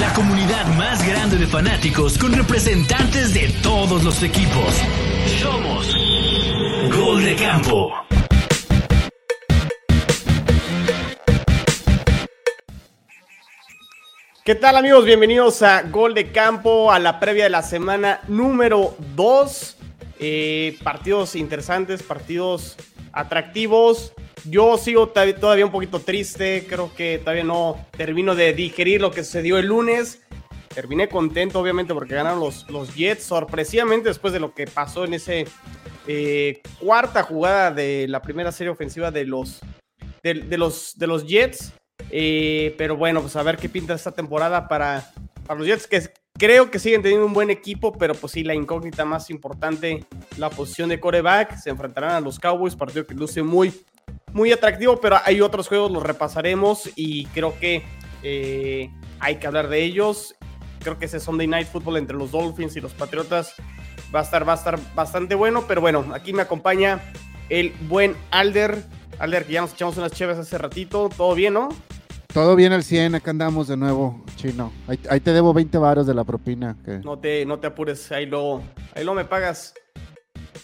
La comunidad más grande de fanáticos con representantes de todos los equipos. Somos Gol de Campo. ¿Qué tal amigos? Bienvenidos a Gol de Campo, a la previa de la semana número 2. Eh, partidos interesantes, partidos atractivos. Yo sigo todavía un poquito triste, creo que todavía no termino de digerir lo que sucedió el lunes. Terminé contento, obviamente, porque ganaron los, los Jets, sorpresivamente después de lo que pasó en ese eh, cuarta jugada de la primera serie ofensiva de los, de, los, de los Jets. Eh, pero bueno, pues a ver qué pinta esta temporada para, para los Jets, que creo que siguen teniendo un buen equipo, pero pues sí, la incógnita más importante, la posición de coreback. Se enfrentarán a los Cowboys, partido que luce muy, muy atractivo, pero hay otros juegos, los repasaremos y creo que eh, hay que hablar de ellos. Creo que ese Sunday Night Football entre los Dolphins y los Patriotas va a estar, va a estar bastante bueno, pero bueno, aquí me acompaña el buen Alder. Alder, que ya nos echamos unas chéves hace ratito, ¿todo bien, no? Todo bien al 100, acá andamos de nuevo, chino. Ahí, te debo 20 varos de la propina. No, te, no te apures, ahí lo, ahí lo me pagas.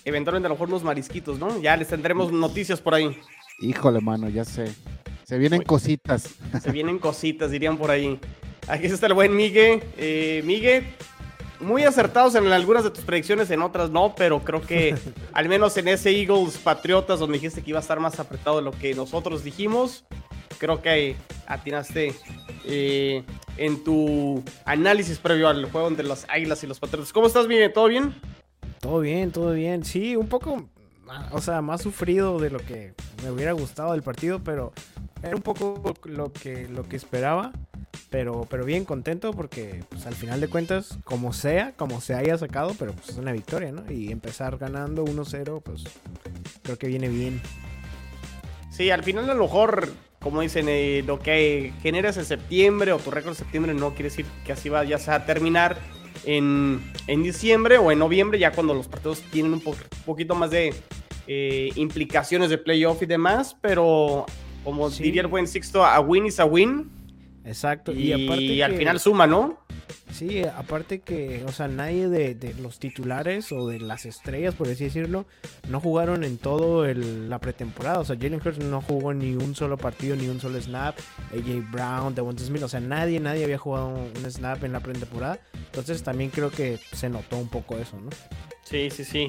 Eventualmente a lo mejor unos marisquitos, ¿no? Ya les tendremos noticias por ahí. Híjole, mano, ya sé. Se vienen cositas. Se vienen cositas, dirían por ahí. Aquí está el buen Migue. Eh, Migue, muy acertados en algunas de tus predicciones, en otras no, pero creo que al menos en ese Eagles Patriotas, donde dijiste que iba a estar más apretado de lo que nosotros dijimos, creo que atinaste eh, en tu análisis previo al juego entre las Águilas y los Patriotas. ¿Cómo estás, Migue? ¿Todo bien? Todo bien, todo bien. Sí, un poco, o sea, más sufrido de lo que me hubiera gustado del partido, pero era un poco lo que, lo que esperaba. Pero, pero bien contento porque pues, al final de cuentas, como sea, como se haya sacado, pero pues es una victoria, ¿no? Y empezar ganando 1-0, pues creo que viene bien. Sí, al final a lo mejor, como dicen, eh, lo que generas en septiembre o tu récord en septiembre no quiere decir que así va ya sea a terminar en, diciembre o en noviembre, ya cuando los partidos tienen un poquito más de eh, implicaciones de playoff y demás, pero como diría el buen Sixto, a win is a win. Exacto. Y, aparte al final suma, ¿no? Sí, aparte que, o sea, nadie de, los titulares o de las estrellas, por así decirlo, no jugaron en todo la pretemporada. O sea, Jalen Hurts no jugó ni un solo partido, ni un solo snap. AJ Brown, Devonta Smith, o sea, nadie, nadie había jugado un snap en la pretemporada. Entonces también creo que se notó un poco eso, ¿no? Sí, sí, sí.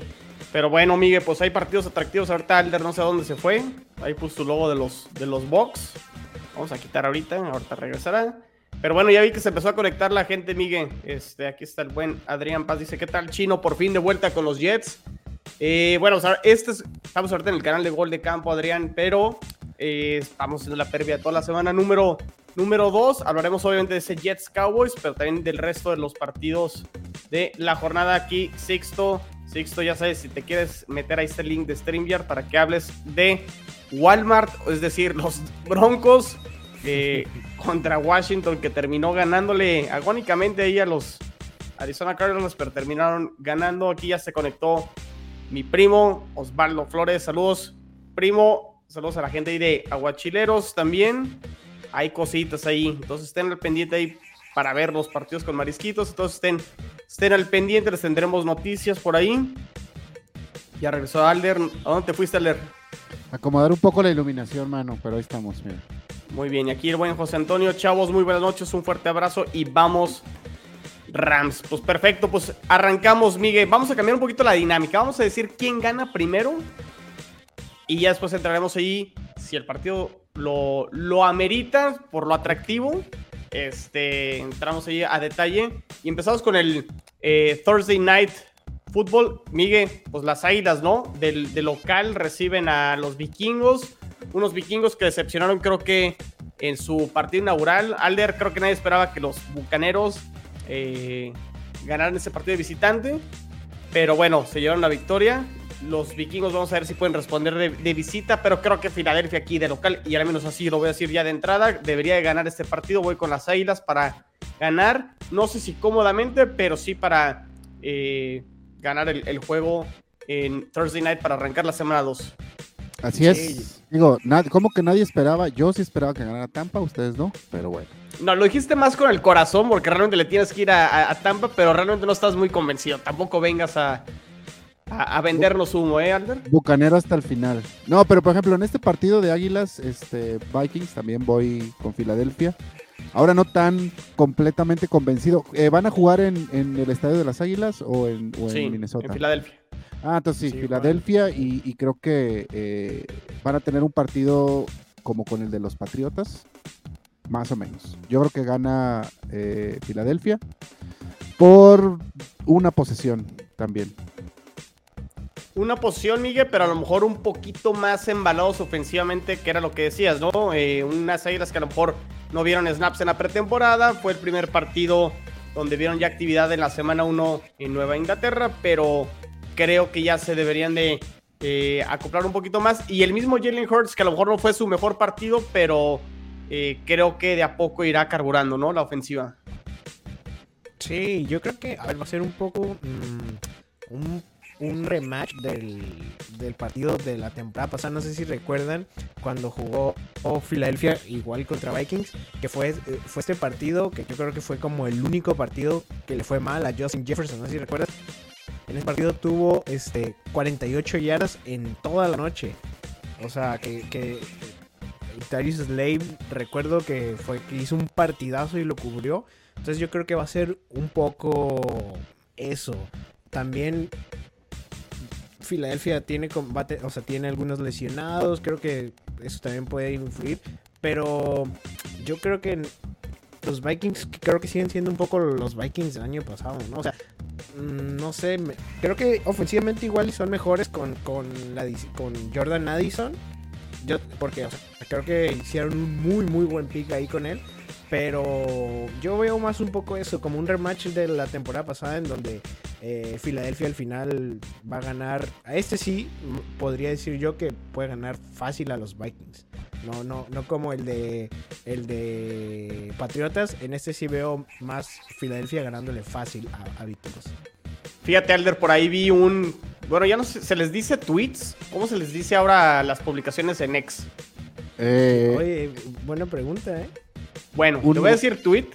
Pero bueno, Miguel, pues hay partidos atractivos. Ahorita Alder no sé a dónde se fue. Ahí puso su logo de los, de los box. Vamos a quitar ahorita, ahorita regresará. Pero bueno, ya vi que se empezó a conectar la gente, Miguel. Este, aquí está el buen Adrián Paz. Dice, ¿qué tal, Chino? Por fin de vuelta con los Jets. Eh, bueno, este estamos ahorita en el canal de Gol de Campo, Adrián, pero eh, estamos en la previa toda la semana número, número 2. Hablaremos obviamente de ese Jets Cowboys, pero también del resto de los partidos de la jornada aquí. Sixto, Sixto, ya sabes, si te quieres meter ahí este link de StreamYard para que hables de Walmart, es decir, los Broncos eh, contra Washington, que terminó ganándole agónicamente ahí a los Arizona Cardinals, pero terminaron ganando. Aquí ya se conectó mi primo Osvaldo Flores. Saludos, primo. Saludos a la gente ahí de Aguachileros también. Hay cositas ahí. Entonces estén al pendiente ahí para ver los partidos con marisquitos. Entonces estén, estén al pendiente. Les tendremos noticias por ahí. Ya regresó Alder. ¿A dónde te fuiste, Alder? Acomodar un poco la iluminación, mano, pero ahí estamos, mira. Muy bien, y aquí el buen José Antonio. Chavos, muy buenas noches, un fuerte abrazo y vamos Rams. Pues perfecto, pues arrancamos, Miguel. Vamos a cambiar un poquito la dinámica. Vamos a decir quién gana primero y ya después entraremos ahí si el partido lo, lo amerita por lo atractivo. Este, entramos ahí a detalle y empezamos con el eh, Thursday Night Football. Miguel, pues las águilas, ¿no? Del, del local reciben a los vikingos unos vikingos que decepcionaron creo que en su partido inaugural. Alder, creo que nadie esperaba que los bucaneros eh, ganaran ese partido de visitante. Pero bueno, se llevaron la victoria. Los vikingos vamos a ver si pueden responder de, visita, pero creo que Filadelfia aquí de local, y al menos así lo voy a decir ya de entrada, debería de ganar este partido. Voy con las Águilas para ganar, no sé si cómodamente, pero sí para eh, ganar el, el, juego en Thursday Night para arrancar la semana 2. Así Sí. es. Digo, ¿cómo que nadie esperaba? Yo sí esperaba que ganara Tampa, ustedes no, pero bueno. No, lo dijiste más con el corazón porque realmente le tienes que ir a, a- a Tampa, pero realmente no estás muy convencido. Tampoco vengas a, a, a vendernos humo, ¿eh, Alder? Bucanero hasta el final. No, pero por ejemplo, en este partido de Águilas, este, Vikings, también voy con Filadelfia. Ahora no tan completamente convencido. Eh, ¿Van a jugar en, en el Estadio de las Águilas o en, o en Sí, Minnesota? en Filadelfia. Ah, entonces sí, Sí, Filadelfia y, y creo que eh, van a tener un partido como con el de los Patriotas, más o menos. Yo creo que gana eh, Filadelfia por una posesión también. Una posición, Miguel, pero a lo mejor un poquito más embalados ofensivamente, que era lo que decías, ¿no? Eh, unas águilas que a lo mejor no vieron snaps en la pretemporada. Fue el primer partido donde vieron ya actividad en la semana 1 en Nueva Inglaterra, pero creo que ya se deberían de eh, acoplar un poquito más. Y el mismo Jalen Hurts, que a lo mejor no fue su mejor partido, pero eh, creo que de a poco irá carburando, ¿no? La ofensiva. Sí, yo creo que a ver, va a ser un poco mm, un, un rematch del, del partido de la temporada pasada. No sé si recuerdan cuando jugó oh, Filadelfia igual contra Vikings, que fue, eh, fue este partido que yo creo que fue como el único partido que le fue mal a Justin Jefferson. No sé si recuerdas. En ese partido tuvo este 48 yardas en toda la noche. O sea, que, que Slave, recuerdo que fue que hizo un partidazo y lo cubrió. Entonces yo creo que va a ser un poco eso. También Filadelfia tiene combate, o sea, tiene algunos lesionados, creo que eso también puede influir, pero yo creo que los Vikings creo que siguen siendo un poco los Vikings del año pasado, ¿no? O sea, mm, no sé, creo que ofensivamente igual son mejores con, con, con Jordan Addison. Yo, porque creo que hicieron un muy, muy buen pick ahí con él. Pero yo veo más un poco eso, como un rematch de la temporada pasada en donde eh, Filadelfia al final va a ganar. A este sí, podría decir yo que puede ganar fácil a los Vikings. No, no, no como el de el de Patriotas. En este sí veo más Filadelfia ganándole fácil a, a Vikings. Fíjate, Alder, por ahí vi un. Bueno, ya no sé, ¿se les dice tweets? ¿Cómo se les dice ahora las publicaciones en X? Eh, Oye, buena pregunta, ¿eh? Bueno, Un- te voy a decir tweet.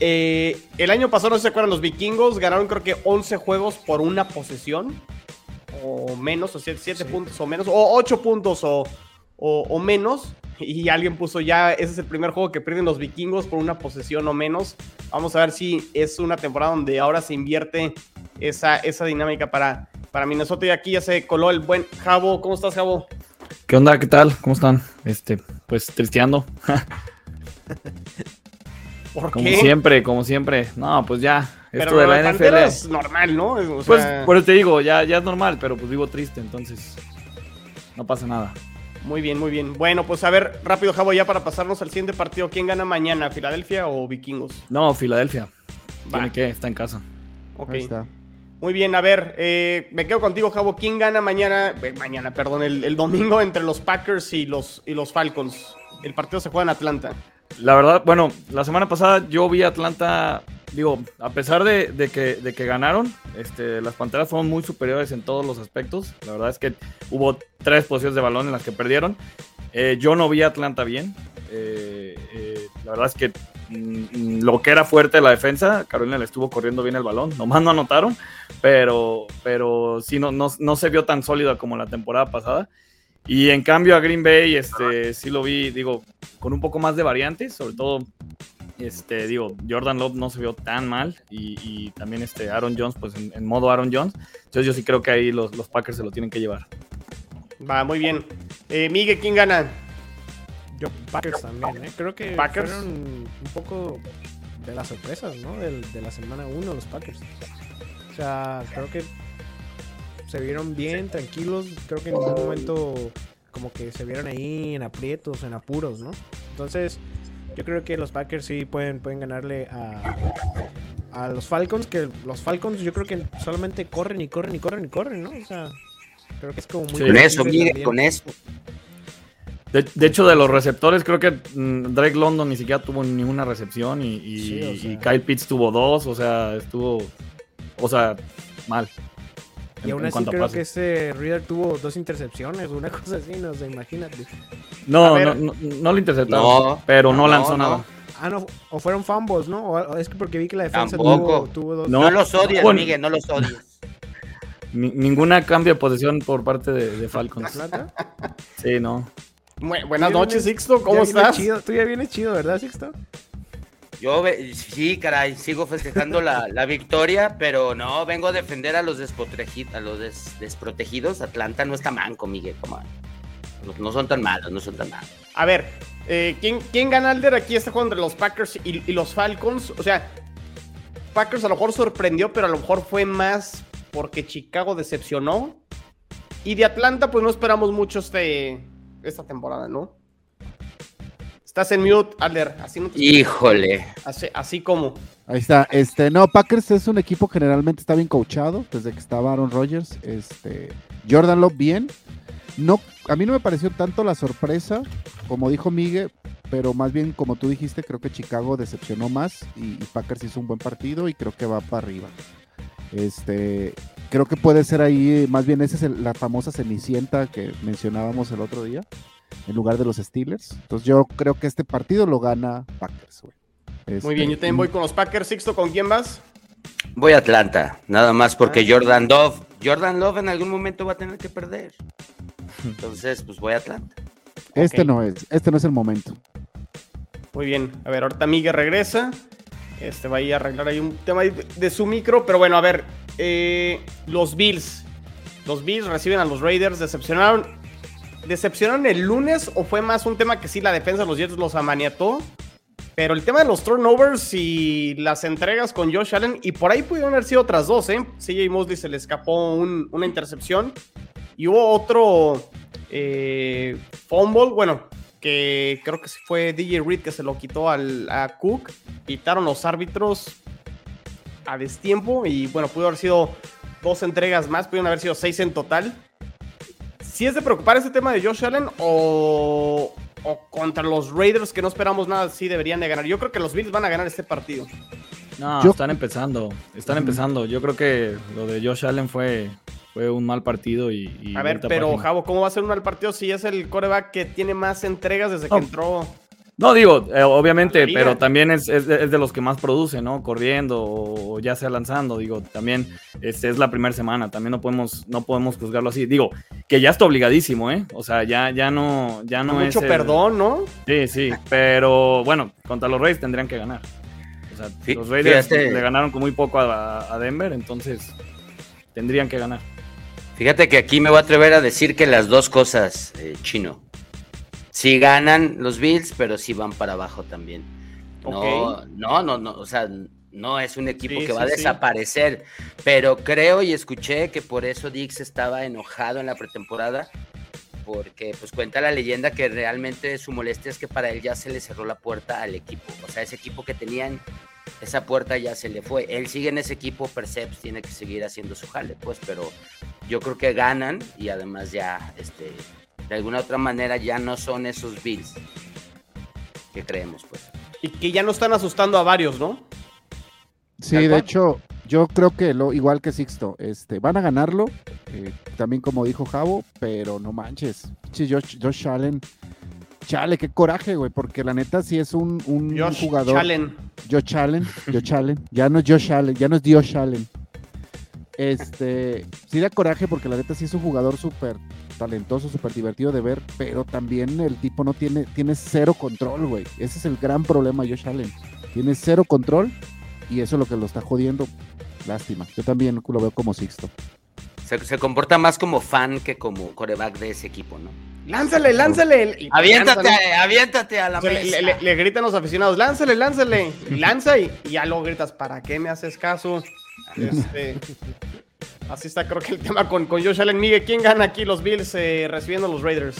Eh, el año pasado, no se acuerdan, los vikingos ganaron creo que 11 juegos por una posesión. O menos, o 7 Sí. puntos o menos. O 8 puntos o, o- o menos. Y alguien puso ya, ese es el primer juego que pierden los vikingos por una posesión o menos. Vamos a ver si es una temporada donde ahora se invierte esa, esa dinámica para, para Minnesota. Y aquí ya se coló el buen Jabo. ¿Cómo estás, Jabo? ¿Qué onda? ¿Qué tal? ¿Cómo están? Este, pues tristeando. ¿Por Como qué? siempre, como siempre. No, pues ya. Pero Esto de la NFL. es normal, ¿no? O Pues sea, por eso te digo, ya, ya es normal, pero pues vivo triste, entonces. No pasa nada. Muy bien, muy bien. Bueno, pues a ver, rápido, Javo, ya para pasarnos al siguiente partido. ¿Quién gana mañana, Filadelfia o Vikingos? No, Filadelfia. Va. Tiene que, está en casa. Ok. Ahí está. Muy bien, a ver, eh, me quedo contigo, Javo. ¿Quién gana mañana? eh, mañana, perdón, el, el domingo entre los Packers y los, y los Falcons. El partido se juega en Atlanta. La verdad, bueno, la semana pasada yo vi a Atlanta, digo, a pesar de, que, ganaron, este, las Panteras fueron muy superiores en todos los aspectos. La verdad es que hubo tres posiciones de balón en las que perdieron. Eh, yo no vi a Atlanta bien. Eh, eh, la verdad es que mm, lo que era fuerte la defensa, Carolina le estuvo corriendo bien el balón. Nomás no anotaron, pero, pero sí, no, no, no se vio tan sólida como la temporada pasada. Y en cambio a Green Bay, este, sí lo vi, digo, con un poco más de variantes, sobre todo, este, digo, Jordan Love no se vio tan mal y, y también este Aaron Jones, pues en, en modo Aaron Jones. Entonces yo sí creo que ahí los, los Packers se lo tienen que llevar. Va, muy bien. Eh, Miguel, ¿quién gana? Yo Packers también, ¿eh? Creo que Packers. fueron un poco de las sorpresas, ¿no? De la semana 1 los Packers. O sea, creo que se vieron bien, tranquilos. Creo que en ningún momento como que se vieron ahí en aprietos, en apuros, ¿no? Entonces, yo creo que los Packers sí pueden, pueden ganarle a, a los Falcons, que los Falcons yo creo que solamente corren y corren y corren y corren, ¿no? O sea, creo que es como muy... Sí. Con eso, mire, con eso. De, de hecho, de los receptores, creo que mm, Drake London ni siquiera tuvo ninguna recepción y, y- Sí, o sea. y Kyle Pitts tuvo dos, o sea, estuvo, o sea, mal. Y en- aún así creo que ese Reader tuvo dos intercepciones, una cosa así, no sé, imagínate. No, no, no, no le interceptaron, No, pero no, no, lanzó no. nada. Ah, no, o fueron fumbles, ¿no? O, o es que porque vi que la defensa tuvo, tuvo dos. No, los odias, Bueno. Miguel, no los odias. Ni- ninguna cambio de posición por parte de, de Falcons. Sí, no. Bu- buenas noches, Sixto, ¿cómo estás? Chido. Tú ya vienes chido, ¿verdad, Sixto? Yo, sí, caray, sigo festejando la, la victoria, pero no, vengo a defender a los, a los des- desprotegidos. Atlanta no está manco, Miguel, como no, no son tan malos, no son tan malos. A ver, eh, ¿quién, ¿quién gana Alder aquí este juego entre los Packers y, y los Falcons? O sea, Packers a lo mejor sorprendió, pero a lo mejor fue más porque Chicago decepcionó. Y de Atlanta, pues no esperamos mucho este, esta temporada, ¿no? Estás en mute, Alder. Así, no te- Híjole. así, así como. Ahí está. Este, no, Packers es un equipo que generalmente está bien coachado desde que estaba Aaron Rodgers. Este, Jordan Love bien. No, a mí no me pareció tanto la sorpresa, como dijo Miguel, pero más bien como tú dijiste, creo que Chicago decepcionó más y, y Packers hizo un buen partido y creo que va para arriba. Este, creo que puede ser ahí, más bien esa es el- la famosa cenicienta que mencionábamos el otro día, en lugar de los Steelers. Entonces yo creo que este partido lo gana Packers, güey. Muy Este, bien, yo también voy con los Packers. Sixto, ¿con quién vas? Voy a Atlanta, nada más porque Ah. Jordan Love, Jordan Love en algún momento va a tener que perder. Entonces, pues voy a Atlanta. Este no es, este no es el momento. Muy bien. A ver, ahorita Miguel regresa. Este va a ir a arreglar ahí un tema de, de su micro. Pero bueno, a ver. eh, los Bills. Los Bills reciben a los Raiders. Decepcionaron. ¿Decepcionaron el lunes o fue más un tema que sí la defensa de los Jets los amaniató? Pero el tema de los turnovers y las entregas con Josh Allen, y por ahí pudieron haber sido otras dos, ¿eh? CJ Mosley se le escapó un- una intercepción. Y hubo otro eh, fumble, bueno, que creo que fue DJ Reed que se lo quitó al, a Cook. Quitaron los árbitros a destiempo y bueno, pudo haber sido dos entregas más, pudieron haber sido seis en total. Si es de preocupar este tema de Josh Allen o, o contra los Raiders que no esperamos nada, sí deberían de ganar. Yo creo que los Bills van a ganar este partido. No, Yo- están empezando. Están empezando. Yo creo que lo de Josh Allen fue, fue un mal partido y. y A ver, pero página. Javo, ¿cómo va a ser un mal partido si es el coreback que tiene más entregas desde que No. entró? No, digo, eh, obviamente, pero también es, es de, es de los que más produce, ¿no? Corriendo o, ya sea lanzando. Digo, también este, es la primera semana. También no podemos, no podemos juzgarlo así. Digo, que ya está obligadísimo, ¿eh? O sea, ya, ya no, ya no es. Mucho el- perdón, ¿no? Sí, sí, pero bueno, contra los Raiders tendrían que ganar. O sea, los Raiders fíjate. le ganaron con muy poco a, a Denver, entonces tendrían que ganar. Fíjate que aquí me voy a atrever a decir que las dos cosas, eh, chino. Sí ganan los Bills, pero sí van para abajo también. No, no, no, no, o sea, no es un equipo Sí, que va a sí. desaparecer, pero creo y escuché que por eso Dix estaba enojado en la pretemporada, porque pues cuenta la leyenda que realmente su molestia es que para él ya se le cerró la puerta al equipo, o sea, ese equipo que tenían, esa puerta ya se le fue. Él sigue en ese equipo, Perceps tiene que seguir haciendo su jale, pues, pero yo creo que ganan y además ya, este, de alguna otra manera ya no son esos Bills que creemos, pues. Y que ya no están asustando a varios, ¿no? Sí, de hecho, yo creo que lo igual que Sixto, este, van a ganarlo, eh, también como dijo Javo, pero no manches, Josh, Josh Allen, chale, qué coraje, güey, porque la neta sí es un, un Josh jugador. Allen. Josh Allen, Josh Allen, ya no es Josh Allen, ya no es Josh Allen. Este, sí da coraje porque la neta sí es un jugador súper talentoso, súper divertido de ver, pero también el tipo no tiene, tiene cero control, güey. Ese es el gran problema, Josh Allen. Tiene cero control y eso es lo que lo está jodiendo. Lástima. Yo también lo veo como Sixto. Se, se comporta más como fan que como coreback de ese equipo, ¿no? Lánzale, lánzale. Aviéntate, lánzale. aviéntate a la O sea, le, mesa. le- le gritan los aficionados, lánzale, lánzale. Y lanza y, y ya luego gritas, ¿para qué me haces caso? Este, así está creo que el tema con, con Josh Allen. Miguel, ¿quién gana aquí los Bills eh, recibiendo a los Raiders?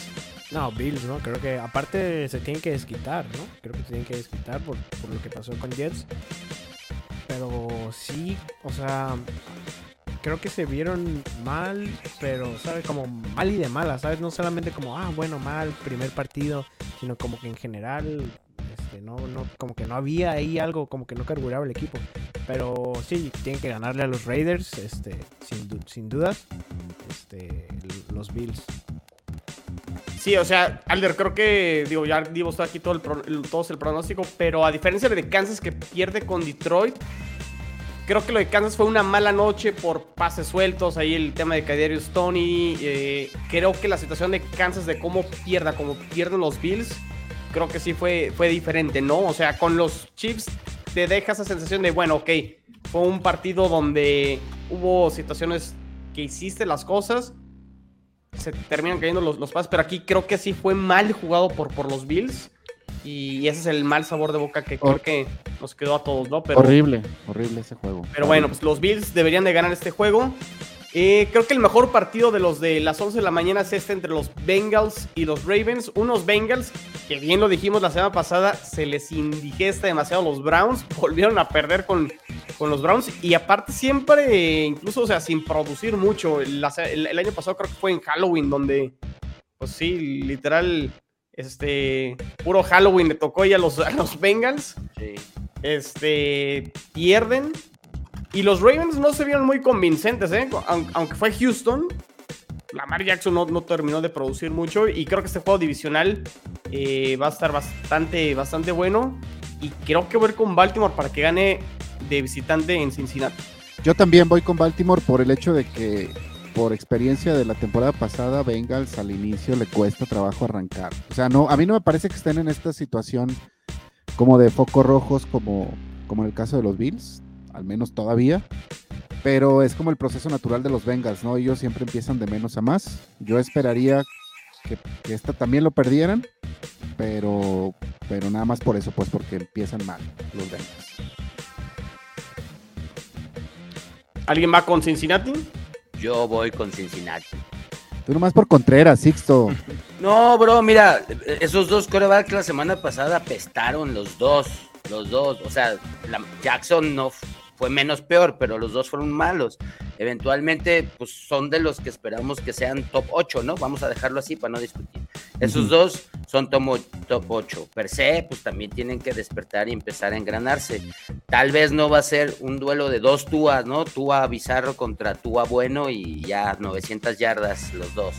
No, Bills, ¿no? Creo que aparte se tienen que desquitar, ¿no? Creo que se tienen que desquitar por, por lo que pasó con Jets. Pero sí, o sea, creo que se vieron mal, pero, ¿sabes? Como mal y de mala, ¿sabes? No solamente como, ah, bueno, mal, primer partido, sino como que en general No, no, como que no había ahí algo, como que no carburaba el equipo. Pero sí, tienen que ganarle a los Raiders, este, sin, du- sin dudas. Este, los Bills. Sí, o sea, Alder, creo que, digo, ya dimos aquí todo el, pro- el- el pronóstico, pero a diferencia de Kansas que pierde con Detroit, creo que lo de Kansas fue una mala noche por pases sueltos, ahí el tema de Kadarius Tony, eh, creo que la situación de Kansas de cómo pierda, como pierden los Bills, creo que sí fue, fue diferente, ¿no? O sea, con los Chiefs te deja esa sensación de, bueno, ok, fue un partido donde hubo situaciones que hiciste las cosas, se terminan cayendo los, los pases, pero aquí creo que sí fue mal jugado por, por los Bills. Y ese es el mal sabor de boca que creo que nos quedó a todos, ¿no? Pero, horrible, horrible ese juego. pero bueno, pues los Bills deberían de ganar este juego. Eh, creo que el mejor partido de los de las 11 de la mañana es este entre los Bengals y los Ravens. Unos Bengals que bien lo dijimos la semana pasada, se les indigesta demasiado a los Browns. Volvieron a perder con, con los Browns y aparte siempre, incluso, o sea, sin producir mucho. El, el año pasado creo que fue en Halloween donde, pues sí, literal, este, puro Halloween le tocó ya a los, a los Bengals Sí. este, pierden. Y los Ravens no se vieron muy convincentes, ¿eh? Aun- Aunque fue Houston, Lamar Jackson no, no terminó de producir mucho. Y creo que este juego divisional eh, va a estar bastante, bastante bueno. Y creo que voy a ir con Baltimore para que gane de visitante en Cincinnati. Yo también voy con Baltimore por el hecho de que, por experiencia de la temporada pasada, Bengals al inicio le cuesta trabajo arrancar. O sea, no, a mí no me parece que estén en esta situación como de focos rojos, como, como en el caso de los Bills, al menos todavía. Pero es como el proceso natural de los Bengals, ¿no? Ellos siempre empiezan de menos a más. Yo esperaría que, que esta también lo perdieran, pero, pero nada más por eso, pues porque empiezan mal los Bengals. ¿Alguien va con Cincinnati? Yo voy con Cincinnati. Tú nomás por Contreras, Sixto. No, bro, mira, esos dos corebacks la semana pasada apestaron los dos, los dos. O sea, la- Jackson no fue menos peor, pero los dos fueron malos. Eventualmente, pues son de los que esperamos que sean top 8, ¿no? Vamos a dejarlo así para no discutir. Esos dos son tomo- top 8. Per se, pues también tienen que despertar y empezar a engranarse. Tal vez no va a ser un duelo de dos Túas, ¿no? Túa Bizarro contra Túa Bueno y ya 900 yardas los dos.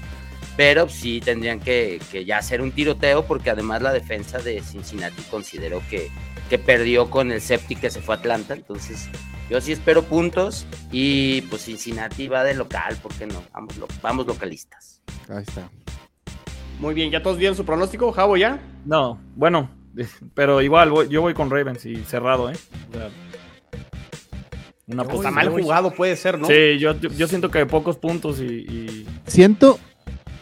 Pero sí tendrían que, que ya hacer un tiroteo porque además la defensa de Cincinnati consideró que, que perdió con el Septi que se fue a Atlanta. Entonces yo sí espero puntos y pues Cincinnati va de local, ¿por qué no? Vamos, lo- vamos localistas. Ahí está. Muy bien, ¿ya todos vieron su pronóstico? ¿Javo ya? No, bueno, pero igual voy- yo voy con Ravens y cerrado, ¿eh? O sea, una Pues Uy, mal jugado, puede ser, ¿no? Sí, yo, yo, yo siento que pocos puntos y, y- Siento,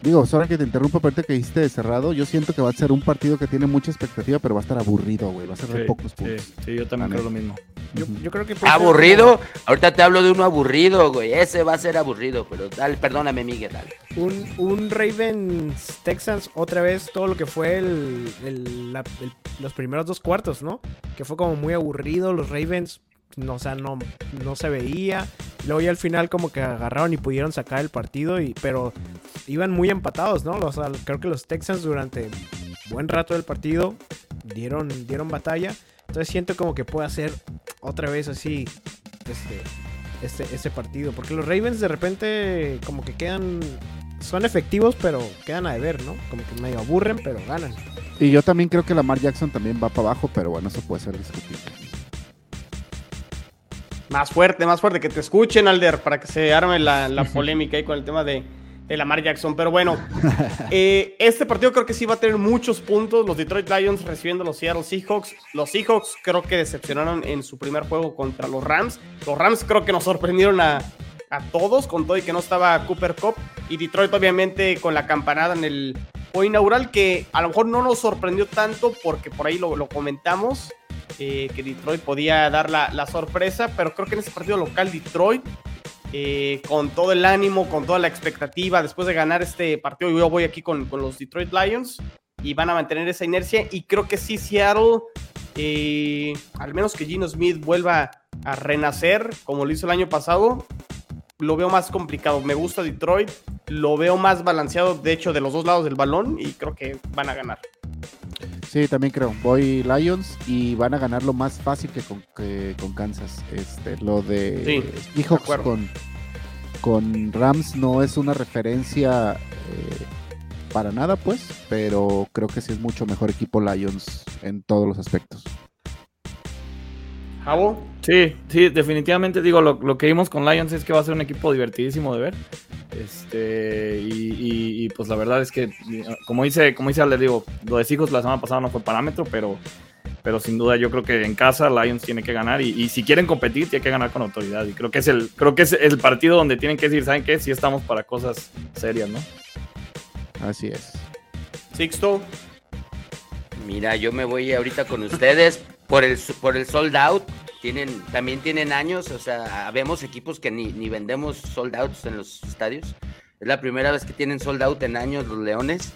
digo, sorry que te interrumpa, pero ahorita que dijiste de cerrado, yo siento que va a ser un partido que tiene mucha expectativa, pero va a estar aburrido, güey. Va a ser de sí, pocos sí, puntos. sí, yo también creo lo mismo. Yo, Ujú. yo creo que puede ser Aburrido, ahorita te hablo de uno aburrido, güey. Ese va a ser aburrido, pero dale, perdóname, Miguel, dale. Un, un Ravens Texans otra vez todo lo que fue el- el- la- el- los primeros dos cuartos, ¿no? Que fue como muy aburrido. Los Ravens, no, o sea, no, no se veía. Luego ya al final como que agarraron y pudieron sacar el partido, y, pero iban muy empatados, ¿no? O creo que los Texans durante buen rato del partido dieron, dieron batalla. Entonces siento como que puede hacer otra vez así este, este, este partido. Porque los Ravens de repente como que quedan... Son efectivos, pero quedan a deber, ¿no? Como que medio aburren, pero ganan. Y yo también creo que Lamar Jackson también va para abajo, pero bueno, eso puede ser discutible. Más fuerte, más fuerte, que te escuchen, Alder, para que se arme la, la polémica ahí con el tema de, de Lamar Jackson. Pero bueno, eh, este partido creo que sí va a tener muchos puntos. Los Detroit Lions recibiendo a los Seattle Seahawks. Los Seahawks creo que decepcionaron en su primer juego contra los Rams. Los Rams creo que nos sorprendieron a, a todos, con todo y que no estaba Cooper Cup. Y Detroit, obviamente, con la campanada en el juego inaugural, que a lo mejor no nos sorprendió tanto porque por ahí lo, lo comentamos eh, que Detroit podía dar la, sorpresa, pero creo que en ese partido local Detroit, eh, con todo el ánimo, con toda la expectativa, después de ganar este partido, yo voy aquí con, con los Detroit Lions y van a mantener esa inercia. Y creo que sí Seattle, eh, al menos que Gino Smith vuelva a renacer como lo hizo el año pasado, lo veo más complicado. Me gusta Detroit, lo veo más balanceado, de hecho, de los dos lados del balón y creo que van a ganar. Sí, también creo. Voy Lions y van a ganar lo más fácil que con, que con Kansas. Este, lo de Sí, Seahawks con, con Rams no es una referencia eh, para nada, pues, pero creo que sí es mucho mejor equipo Lions en todos los aspectos. Javo, Sí, sí, definitivamente digo, lo, lo que vimos con Lions es que va a ser un equipo divertidísimo de ver. Este, y, y- y, pues la verdad es que, como dice, como dice Ale, digo, lo de Seahawks la semana pasada no fue parámetro, pero, pero sin duda yo creo que en casa Lions tiene que ganar y, y si quieren competir tiene que ganar con autoridad. Y creo que es el, creo que es el partido donde tienen que decir, ¿saben qué? Si estamos para cosas serias, ¿no? Así es. Sixto. Mira, yo me voy ahorita con ustedes por el, por el sold out. Tienen, también tienen años, o sea, vemos equipos que ni, ni vendemos sold outs en los estadios. Es la primera vez que tienen sold out en años los Leones.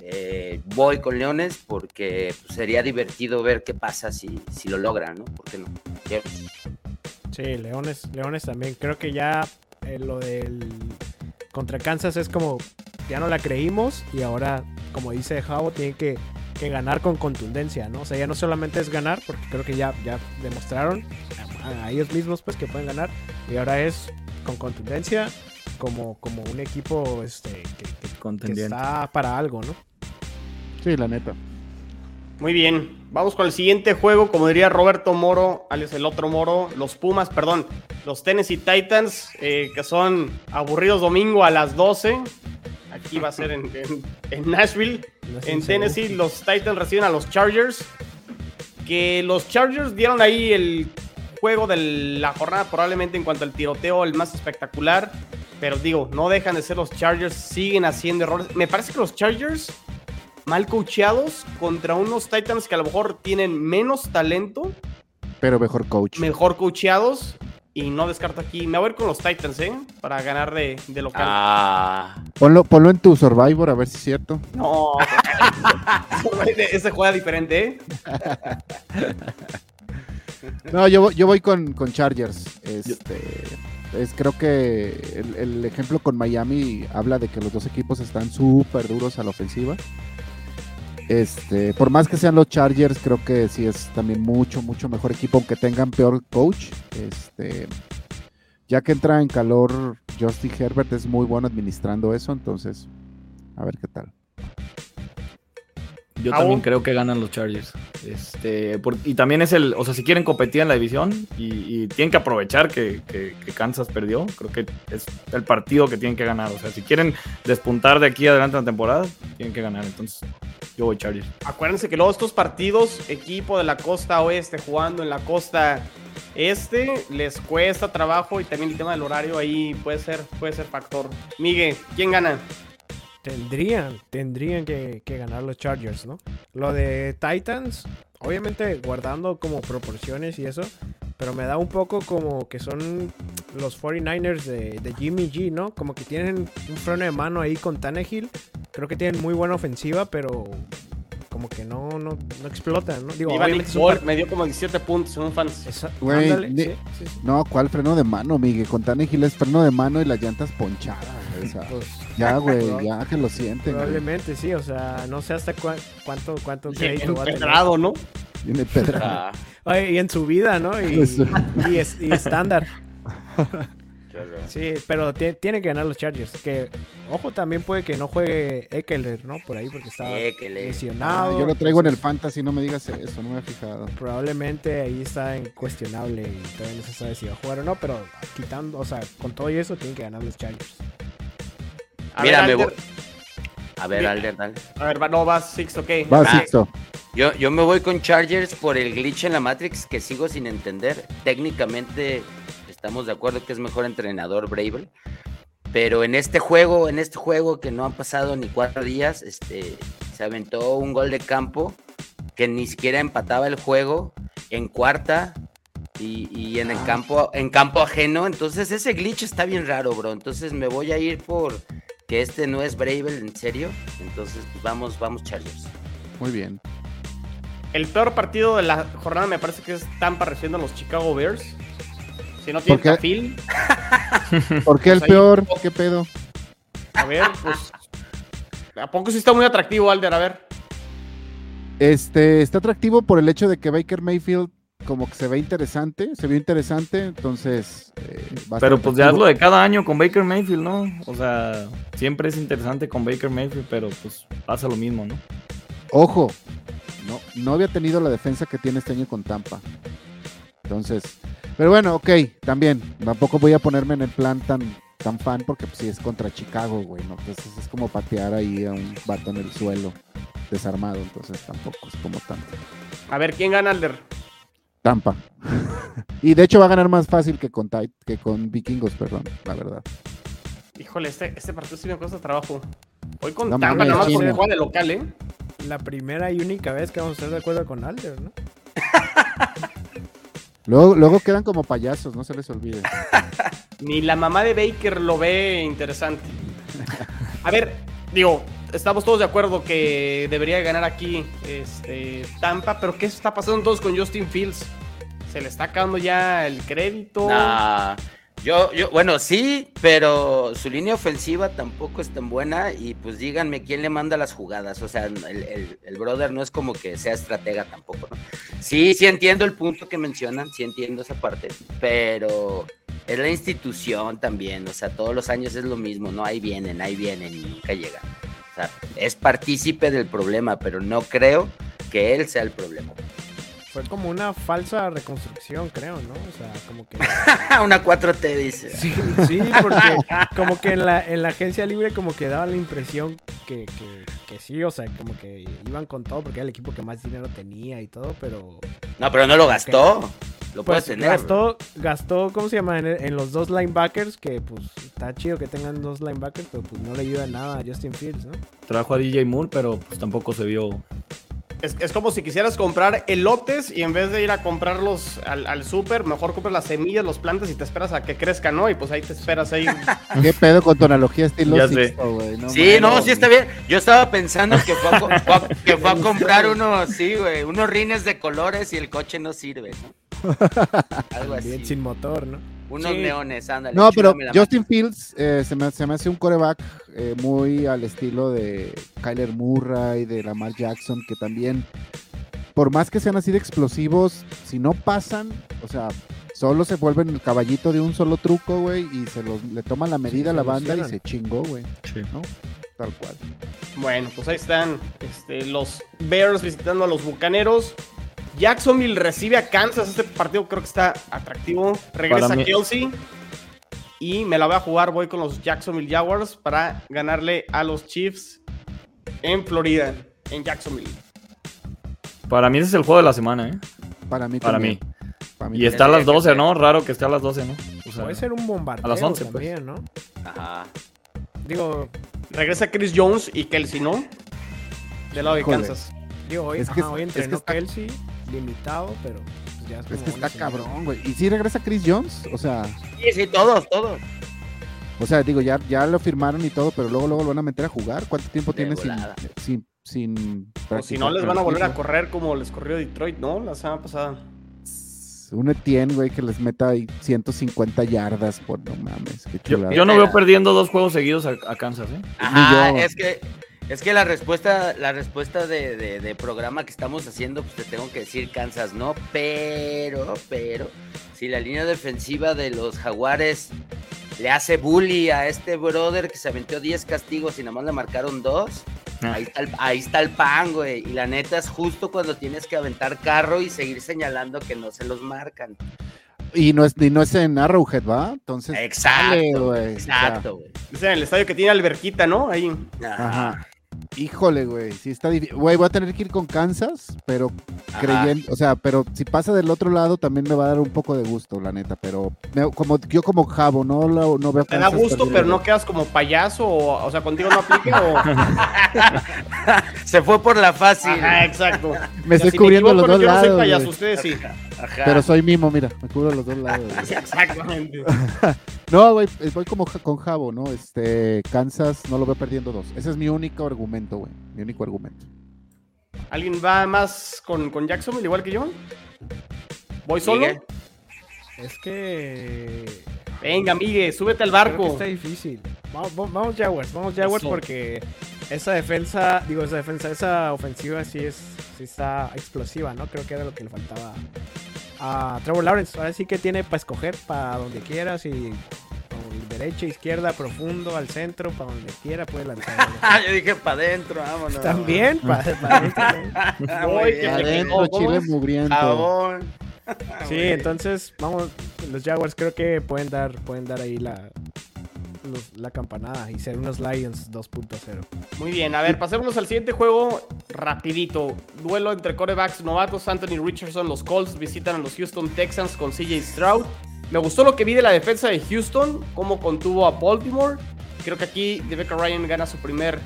Eh, voy con Leones porque pues, sería divertido ver qué pasa si, si lo logran, ¿no? ¿Por qué no? Sí, Leones, Leones también. Creo que ya eh, lo del contra Kansas es como ya no la creímos y ahora, como dice Javo, tiene que, que ganar con contundencia, ¿no? O sea, ya no solamente es ganar, porque creo que ya, ya demostraron a, a ellos mismos pues que pueden ganar y ahora es con contundencia como, como un equipo este, que, que- que Contendiente. está para algo, ¿no? Sí, la neta. Muy bien. Vamos con el siguiente juego. Como diría Roberto Moro, alias el otro Moro, los Pumas, perdón, los Tennessee Titans, eh, que son aburridos domingo a las 12. Aquí va a ser en, en- en Nashville. No En. Tennessee, los Titans reciben a los Chargers. Que los Chargers dieron ahí el juego de la jornada, probablemente en cuanto al tiroteo, el más espectacular. Pero digo, no dejan de ser los Chargers, siguen haciendo errores. Me parece que los Chargers, mal coacheados, contra unos Titans que a lo mejor tienen menos talento, Pero mejor coach. mejor coacheados. Y no descarto aquí. Me voy a ir con los Titans, ¿eh? Para ganar de, de local. Ah, Ponlo, ponlo en tu Survivor a ver si es cierto. No. Ese juega diferente, ¿eh? No, yo, voy- yo voy con, con Chargers. Este, es, creo que el, el ejemplo con Miami habla de que los dos equipos están súper duros a la ofensiva. Este, por más que sean los Chargers, creo que sí es también mucho, mucho mejor equipo, aunque tengan peor coach. Este, ya que entra en calor, Justin Herbert es muy bueno administrando eso, entonces, a ver qué tal. Yo también creo que ganan los Chargers. Este, por- y también es el, o sea, si quieren competir en la división y, y tienen que aprovechar que, que- que Kansas perdió, creo que es el partido que tienen que ganar. O sea, si quieren despuntar de aquí adelante en la temporada, tienen que ganar. Entonces, yo voy Chargers. Acuérdense que luego estos partidos, equipo de la costa oeste jugando en la costa este, les cuesta trabajo y también el tema del horario ahí puede ser, puede ser factor. Miguel, ¿quién gana? Tendrían, tendrían que, que ganar los Chargers, ¿no? Lo de Titans, obviamente guardando como proporciones y eso, pero me da un poco como que son los 49ers de, de Jimmy G, ¿no? Como que tienen un freno de mano ahí con Tannehill. Creo que tienen muy buena ofensiva, pero como que no, no, no explotan, ¿no? Digo, Ball, me dio como 17 puntos en un fans. Esa- ándale, sí, sí, sí. No, ¿cuál freno de mano, Miguel? Con Tannehill es freno de mano y las llantas ponchadas. güey, o sea, Pues, ya, güey, ya que lo sienten. güey. probablemente sí, o sea, no sé hasta cua- cuánto, cuánto crédito va a tener. ¿no? Viene pedra. Oye, y en su vida, ¿no? Y, y, es- y estándar. Sí, pero tie- tiene que ganar los Chargers. Que, ojo, también puede que no juegue Eckler, ¿no? Por ahí, porque está Eckler. Ah, lesionado. yo lo traigo en el fantasy, no me digas eso, no me he fijado. Probablemente ahí está en cuestionable y todavía no se sabe si va a jugar o no, pero quitando, o sea, con todo y eso, tienen que ganar los Chargers. A Mira, ver, me voy. A ver, Alder, dale. A ver, va- no, vas Six, ok. Va, Ah, Sixto. Yo, yo me voy con Chargers por el glitch en la Matrix que sigo sin entender. Técnicamente estamos de acuerdo que es mejor entrenador Bravel. Pero en este juego, en este juego que no han pasado ni cuatro días, este, se aventó un gol de campo que ni siquiera empataba el juego en cuarta y, y en el campo, en campo ajeno. Entonces ese glitch está bien raro, bro. Entonces me voy a ir por que este no es Bravel, en serio. Entonces pues, vamos, vamos Chargers. Muy bien. El peor partido de la jornada me parece que es Tampa recibiendo a los Chicago Bears. Si no tiene ¿Por qué? tafil, ¿Por qué el Pues ahí- peor? ¿Qué pedo? a ver, pues. ¿A poco sí está muy atractivo, Alder? A ver. Este, está atractivo por el hecho de que Baker Mayfield como que se ve interesante, se vio interesante, entonces... eh, Pero pues ya es lo de cada año con Baker Mayfield, ¿no? O sea, siempre es interesante con Baker Mayfield, pero pues pasa lo mismo, ¿no? Ojo, no, no había tenido la defensa que tiene este año con Tampa. Entonces, pero bueno, ok, también. Tampoco voy a ponerme en el plan tan, tan fan porque pues, sí es contra Chicago, güey, ¿no? Entonces es como patear ahí a un vato en el suelo desarmado, entonces tampoco es como tanto. A ver, ¿quién gana, Alder? Tampa. y de hecho va a ganar más fácil que con, que con Vikingos, perdón, la verdad. Híjole, este, este partido sí me cuesta trabajo. Voy con No Tampa nada más porque juega de local, ¿eh? La primera y única vez que vamos a estar de acuerdo con Alder, ¿no? Luego, luego quedan como payasos, no se les olvide. Ni la mamá de Baker lo ve interesante. A ver, digo, estamos todos de acuerdo que debería ganar aquí este, Tampa, pero ¿qué está pasando entonces con Justin Fields? ¿Se le está acabando ya el crédito? Yo, bueno, sí, pero su línea ofensiva tampoco es tan buena y pues díganme quién le manda las jugadas. O sea, el, el- el brother no es como que sea estratega tampoco, ¿no? Sí, sí entiendo el punto que mencionan, sí entiendo esa parte, pero es la institución también, o sea, todos los años es lo mismo, ¿no? Ahí vienen, ahí vienen y nunca llegan. O sea, es partícipe del problema, pero no creo que él sea el problema. Fue como una falsa reconstrucción, creo, ¿no? O sea, como que... Una 4T dice. Sí, sí, porque como que en la, en la agencia libre como que daba la impresión que, que, que sí, o sea, como que iban con todo porque era el equipo que más dinero tenía y todo, pero No, pero no lo gastó. Lo puedes pues tener. gastó, gastó, ¿cómo se llama? En, en los dos linebackers, que pues está chido que tengan dos linebackers, pero pues no le ayuda nada a Justin Fields, ¿no? Trajo a DJ Moore, pero pues tampoco se vio. Es, es como si quisieras comprar elotes y en vez de ir a comprarlos al, al súper, mejor compras las semillas, los plantas y te esperas a que crezcan, ¿no? Y pues ahí te esperas ahí. ¿Qué pedo con tu analogía estilo Ya sé. Sixto, güey? No Sí, no, sí está bien. Yo estaba pensando que fue a, co- fue a- que fue a comprar unos, sí, güey, unos rines de colores y el coche no sirve, ¿no? Algo Bien así. sin motor, ¿no? Unos Sí. neones, ándale. No, pero Justin Fields eh, se, me, se me hace un coreback eh, muy al estilo de Kyler Murray, de Lamar Jackson, que también, por más que sean así de explosivos, si no pasan, o sea, solo se vuelven el caballito de un solo truco, güey, y se los, le toman la medida a la banda y se chingó, güey, Sí. ¿no? Tal cual. Bueno, pues ahí están este, los Bears visitando a los Bucaneros. Jacksonville recibe a Kansas. Este partido creo que está atractivo. Regresa Kelsey. Y me la voy a jugar. Voy con los Jacksonville Jaguars para ganarle a los Chiefs en Florida, en Jacksonville. Para mí ese es el juego de la semana, ¿eh? Para mí Para también. mí. Para mí Y está a las 12, ¿no? Raro que esté a las 12, ¿no? O sea, Puede ser un bombardeo a las 11, pues. también, ¿no? Ajá. Digo, Regresa Chris Jones y Kelsey, ¿no? Del lado de. Kansas. digo hoy, Es que ajá, es- hoy es que entrenó está- Kelsey, limitado, pero pues, ya es, Es como que está cabrón, güey. ¿Y si regresa Chris Jones? O sea, Sí, sí, todos, todos. o sea, digo, ya, ya lo firmaron y todo, pero luego, luego lo van a meter a jugar. ¿Cuánto tiempo De tiene sin, sin, sin O si no, les van a volver a correr como les corrió Detroit, ¿no? La semana pasada. Un Etienne, güey, que les meta ahí 150 yardas por no mames. Qué yo, yo no veo perdiendo dos juegos seguidos a, a Kansas, ¿eh? Ajá, yo. es que es que la respuesta, la respuesta de, de- de programa que estamos haciendo, pues te tengo que decir Kansas, no, pero, pero, si la línea defensiva de los Jaguares le hace bully a este brother que se aventó 10 castigos y nada más le marcaron dos, Ah. ahí está, el, ahí está el pan, güey. Y la neta es justo cuando tienes que aventar carro y seguir señalando que no se los marcan. Y no es, y no es en Arrowhead, ¿va? Entonces. Exacto, dale, exacto, güey. Es en el estadio que tiene alberquita, ¿no? Ahí. O sea, Ajá, Ajá. Híjole, güey. Sí está difícil. Güey, voy a tener que ir con Kansas, pero ajá. creyendo. O sea, pero si pasa del otro lado también me va a dar un poco de gusto, la neta. Pero me- como yo como Jabo, no, lo- no veo Te da gusto, pero no quedas como payaso. O, o sea, contigo no aplica. O... Se fue por la fácil. Ajá, exacto. Me estoy si cubriendo equivoco, los dos yo no soy lados. payaso, ustedes sí. Ajá. Pero soy mimo, mira, me cubro los dos lados. güey. Exactamente. No, güey, eh, voy como con Jabo, ¿no? Este, Kansas no lo veo perdiendo dos. Ese es mi único argumento, güey. Mi único argumento. ¿Alguien va más con, con Jacksonville igual que yo? ¿Voy solo? Miguel. Es que Venga, Migue, súbete al creo que barco. está difícil. Vamos, vamos Jaguars, vamos Jaguars Eso. porque esa defensa, digo, esa defensa, esa ofensiva sí es, sí está explosiva, ¿no? Creo que era lo que le faltaba a Trevor Lawrence. Ahora sí que tiene para escoger para donde quieras y derecha, izquierda, profundo, al centro, para donde quiera puede lanzar. Ah, yo dije para adentro, vámonos. También, para, bien. Adentro, ¿Cómo chile es? mugriento. Sí, entonces, vamos, los Jaguars creo que pueden dar, pueden dar ahí la, los- la campanada y ser unos Lions 2.0. Muy bien, a ver, pasémonos al siguiente juego rapidito. Duelo entre corebacks novatos, Anthony Richardson, los Colts visitan a los Houston Texans con CJ Stroud. Me gustó lo que vi de la defensa de Houston, cómo contuvo a Baltimore. Creo que aquí Rebecca Ryan gana su primer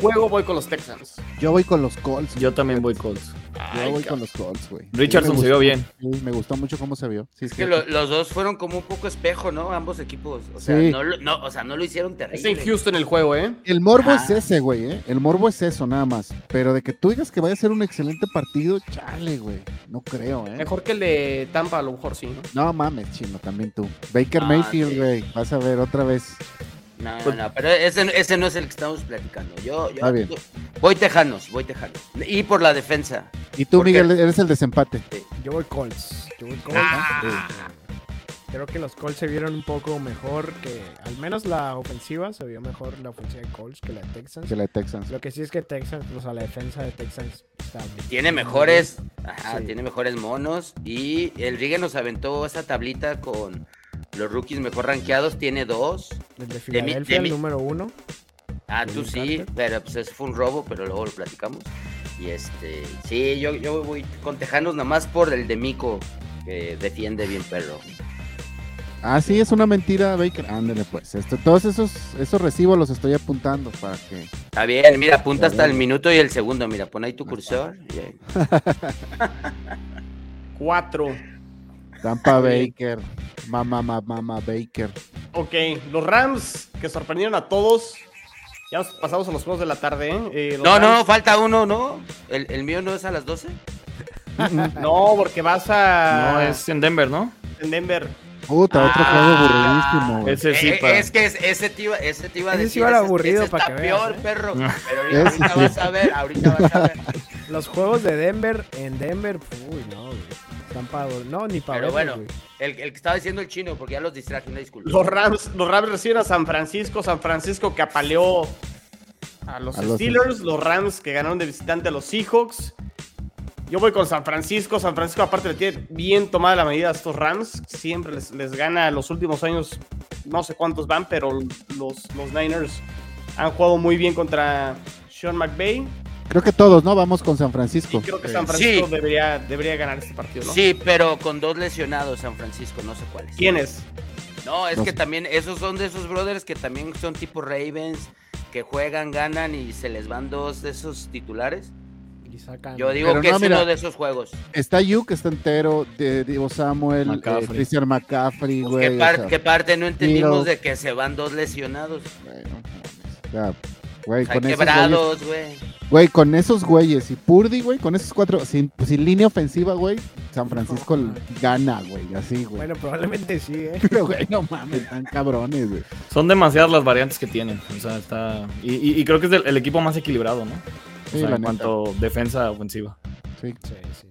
juego, voy con los Texans. Yo voy con los Colts. Yo también voy Colts. Yo Ay, voy con los Colts, güey. Richardson Sí, se vio bien. Sí, me gustó mucho cómo se vio. Sí, Es que lo- los dos fueron como un poco espejo, ¿no? Ambos equipos. O sea, Sí. no, o sea, no lo hicieron Es terrible. en Houston el juego, ¿eh? El morbo Ajá. es ese, güey, ¿eh? El morbo es eso, nada más. Pero de que tú digas que vaya a ser un excelente partido, chale, güey. No creo, ¿eh? Mejor que el de Tampa, a lo mejor sí, ¿no? No mames, chino, también tú. Baker Ah, Mayfield, sí. güey. Vas a ver otra vez. No, no, no, pero ese, ese no es el que estamos platicando. Yo, yo Está bien. voy tejanos, voy tejanos. Y por la defensa. Y tú. Miguel, eres el desempate. Yo voy Colts. Yo voy Colts. Ah. Creo que los Colts se vieron un poco mejor que, al menos la ofensiva, se vio mejor la ofensiva de Colts que la de Texans. Que la de Texans. Lo que sí es que Texans, o sea, la defensa de Texans está bien. Tiene mejores, ajá, Sí. tiene mejores monos. Y el Rigue nos aventó esa tablita con los rookies mejor rankeados. Tiene dos. Filadelfia, de mi- el número uno. Ah, ¿De tú sí, Carter? pero pues eso fue un robo, pero luego lo platicamos. Y este, sí, yo, yo voy con Tejanos nada más por el de Mico, que defiende bien perro. Ah, sí, es una mentira, Baker. Ándale, pues. Esto, todos esos, esos recibos los estoy apuntando para que. Está bien, mira, apunta Está hasta el minuto y el segundo, mira, pon ahí tu cursor. y ahí. Cuatro. Tampa Baker. Mamá, mamá, mamá Baker. Ok, los Rams que sorprendieron a todos. Ya nos pasamos a los juegos de la tarde, ¿eh? Eh, No, no, falta uno, ¿no? ¿El, el mío no es a las 12? No, porque vas a. No, es en Denver, ¿no? en Denver. Puta, otro Ah. juego aburridísimo. Ese sí, Eh, para... Es que es- ese te iba, ese te iba a Ese sí decir. era ese- aburrido ese para está que veas, peor, ¿eh? perro. Pero ahorita, ahorita sí. vas a ver, ahorita vas a ver. Los juegos de Denver, en Denver, uy, no, güey. No, ni para Pero bueno, el, el que estaba diciendo el chino, porque ya los distraje, una disculpa. Los Rams, los Rams reciben a San Francisco. San Francisco que apaleó a los A los- Steelers. Los Rams que ganaron de visitante a los Seahawks. Yo voy con San Francisco. San Francisco, aparte, le tiene bien tomada la medida a estos Rams. Siempre les, les gana los últimos años. No sé cuántos van, pero los, los Niners han jugado muy bien contra Sean McVay. Creo que todos, ¿no? Vamos con San Francisco. Y creo que San Francisco Sí. debería, debería ganar este partido, ¿no? Sí, pero con dos lesionados San Francisco, no sé cuáles. ¿Quiénes? No, es No que también esos son de esos brothers que también son tipo Ravens, que juegan, ganan y se les van dos de esos titulares. Y sacan. Yo digo Pero que no, es mira. uno de esos juegos. Está Yu, que está entero. De, Divo Samuel, McCaffrey. eh, Christian McCaffrey, Pues, güey. ¿qué, o par- sea, qué parte no entendimos de que se van dos lesionados? bueno, sea, güey, con esos güeyes, quebrados, güey. güey, con esos güeyes y Purdy, güey, con esos cuatro, sin, sin línea ofensiva, güey, San Francisco gana, güey, así, güey. Bueno, probablemente sí, ¿eh? Pero, güey, no mames, están cabrones, güey. Son demasiadas las variantes que tienen. O sea, está... Y, y- y creo que es el, el equipo más equilibrado, ¿no? O Sí, sea, en neta. cuanto defensa ofensiva. Sí. Sí, sí.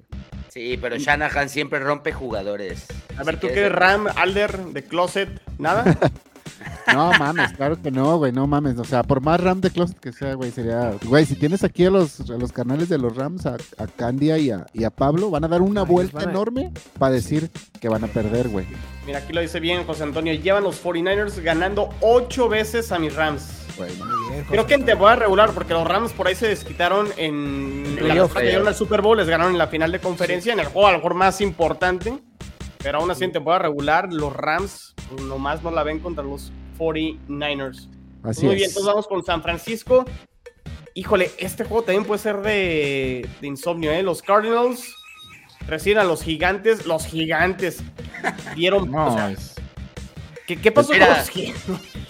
Sí, pero Shanahan siempre rompe jugadores. A ver, ¿tú qué Ram, Alder, de Closet? ¿Nada? No mames, claro que no, güey, no mames. O sea, por más Ram de Closet que sea, güey, sería. Güey, si tienes aquí a los, a los canales de los Rams, a, a Candia y a, y a Pablo, van a dar una Ay, vuelta a- enorme para decir que van a perder, güey. Mira, aquí lo dice bien José Antonio. Llevan los 49ers ganando ocho veces a mis Rams. Güey. Muy bien, Creo que en temporada regular, porque los Rams por ahí se desquitaron en, en la que llegaron al Super Bowl, les ganaron en la final de conferencia, en el juego a lo mejor más importante. Pero aún así en temporada regular, los Rams nomás no la ven contra los 49ers. Así Muy es. bien, entonces vamos con San Francisco. Híjole, este juego también puede ser de, de insomnio, ¿eh? Los Cardinals reciben a los gigantes. Los gigantes dieron... No, o sea, es- ¿qué, qué pasó mira, con los gigantes?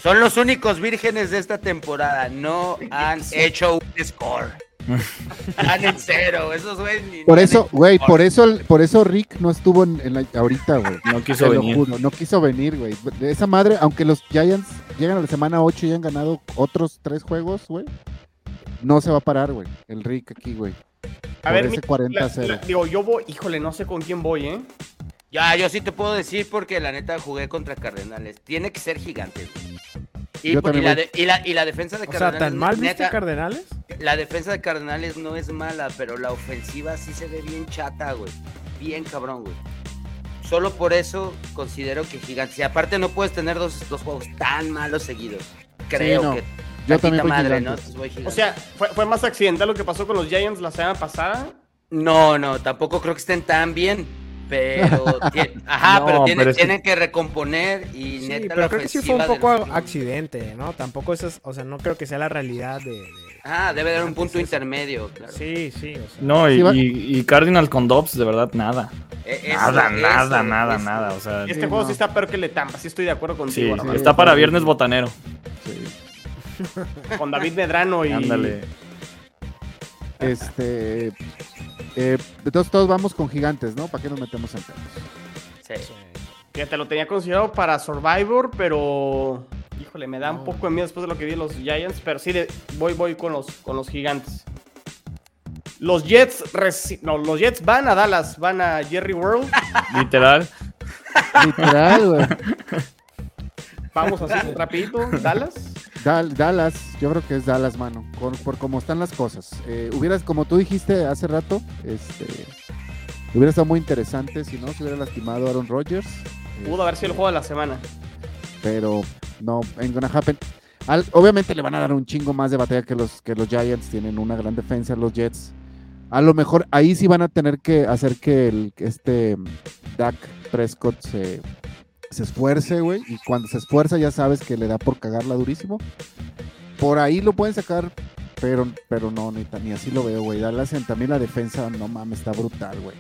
Son los únicos vírgenes de esta temporada. No han hecho un score. Están en cero. Esos güeyes ni- Por eso, güey, por eso, por eso Rick no estuvo en, en la, ahorita, güey. no Te quiso lo venir. juro, no quiso venir, güey. De esa madre, aunque los Giants llegan a la semana 8 y han ganado otros tres juegos, güey. no se va a parar, güey. El Rick aquí, güey. A Por ver, ese mi- 40 la- 0. la- digo, yo voy, híjole, no sé con quién voy, ¿eh? Ya, yo sí te puedo decir porque la neta jugué contra Cardenales. Tiene que ser gigante. güey. Y, Yo por- y la de, y, la, y la defensa de O sea, Cardenales. ¿tan mal viste Cardenales? La defensa de Cardenales no es mala, pero la ofensiva sí se ve bien chata, güey. Bien cabrón, güey. Solo por eso considero que Gigantes. Y aparte no puedes tener dos, dos juegos tan malos seguidos. Creo no. que. Yo también madre, ¿no? O sea, fue, fue más accidental lo que pasó con los Giants la semana pasada. No, no, tampoco creo que estén tan bien. Pero, tie- ajá, No, pero, tienen, pero es que- tienen que recomponer y Sí, neta pero la creo que sí fue un de poco accidente, ¿no? Tampoco eso es, o sea, no creo que sea la realidad de... de- Ah, debe haber un punto intermedio, claro. Sí, sí, o sea. No, y, y, y Cardinals con Dobbs, de verdad, nada. Eh, eso, Nada, eso, nada, nada, eso. nada. O sea, Este Sí, juego no. sí está peor que el de Tampa, sí estoy de acuerdo contigo. sí. está para sí, viernes botanero. Sí. Con David Medrano y. Ándale. Este. Eh, entonces todos vamos con gigantes, ¿no? ¿Para qué nos metemos en pedos? Sí. Fíjate, lo tenía considerado para Survivor, pero. Híjole, me da un poco de miedo después de lo que vi de los Giants. Pero sí, de- voy, voy con los, con los gigantes. Los Jets. reci- No, los Jets van a Dallas, van a Jerry World. Literal. Literal, güey. Vamos así, rapidito. Dallas. Dal- Dallas, yo creo que es Dallas, mano. Por, por cómo están las cosas. Eh, hubieras, como tú dijiste hace rato, este. Hubiera estado muy interesante si no se hubiera lastimado Aaron Rodgers. Pudo haber sido el juego de la semana. pero no, ain't gonna happen. Al- obviamente le van a dar un chingo más de batalla que los, que los Giants, tienen una gran defensa los Jets. A lo mejor ahí sí van a tener que hacer que el, este Dak Prescott se, se esfuerce, güey. Y cuando se esfuerza ya sabes que le da por cagarla durísimo. Por ahí lo pueden sacar, pero, pero no, ni, ta- ni así lo veo, güey. Dallas en- también la defensa, no mames, está brutal, güey.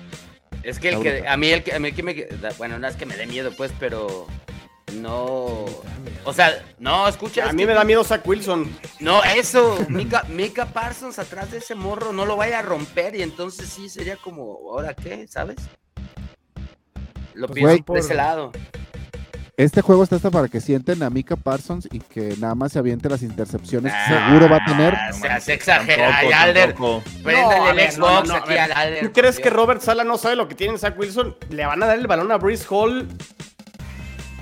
Es que el que brutal. a mí el que a mí el que me bueno, no es que me dé miedo pues, pero no o sea, no, escucha, A es mí que- me da miedo Zach Wilson. No, eso, Mika, Mika Parsons atrás de ese morro no lo vaya a romper y entonces sí sería como, ¿ahora qué? ¿Sabes? Lo Pues, pienso por ese lado. Este juego está hasta para que sienten a Mika Parsons y que nada más se aviente las intercepciones. que Ah, seguro va a tener. se hace exagerar, Alder. No, el Xbox no, no, a aquí al Alder. ¿Tú crees que. Robert Sala no sabe lo que tiene Zach Wilson? Le van a dar el balón a Brice Hall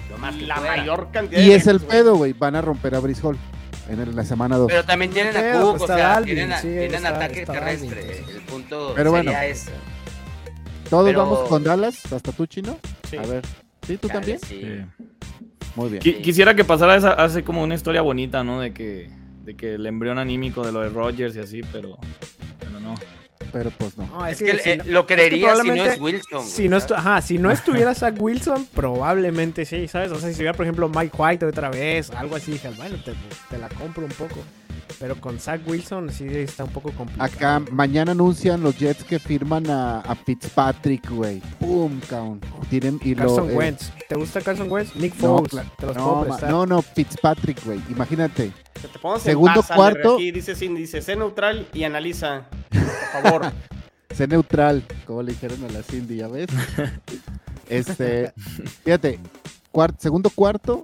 Lo más la pueda. mayor cantidad Y de es el pedo, güey. Van a romper a Brice Hall en la semana 2. Pero también tienen a Pero, Cook, pues, o sea, tienen, a- sí, tienen está- ataque está terrestre. Pues. El punto Pero bueno. sería ese. Todos pero- vamos con Dallas, hasta tú, chino. Sí. A ver. ¿Sí, tú Dale, también? sí. Sí. Muy bien. Qui- Quisiera que pasara esa, hace como una historia bonita, ¿no? De que, de que el embrión anímico de lo de Rogers y así, pero, pero no. Pero pues no. No, Es es que si eh, no- lo creería si no probablemente- es Wilson. Si no, estu- ajá, si no estuviera Zach Wilson, probablemente sí, ¿sabes? O sea, si estuviera, por ejemplo, Mike White otra vez, algo así, dije, bueno, te, te la compro un poco. Pero con Zach Wilson sí está un poco complicado. Acá mañana anuncian los Jets que firman a, a Fitzpatrick, güey. Pum, cabrón. Tienen y lo. Carson eh, Wentz. ¿Te gusta Carson Wentz? Nick No, Foles. cla- te los no, puedo prestar. no, no, Fitzpatrick, güey. Imagínate. Que te Segundo, Alder, cuarto. Aquí dice, dice, sé neutral y analiza, por favor. Sé neutral, como le dijeron a la Cindy, ¿ya ves? Este, fíjate, cuart- segundo cuarto,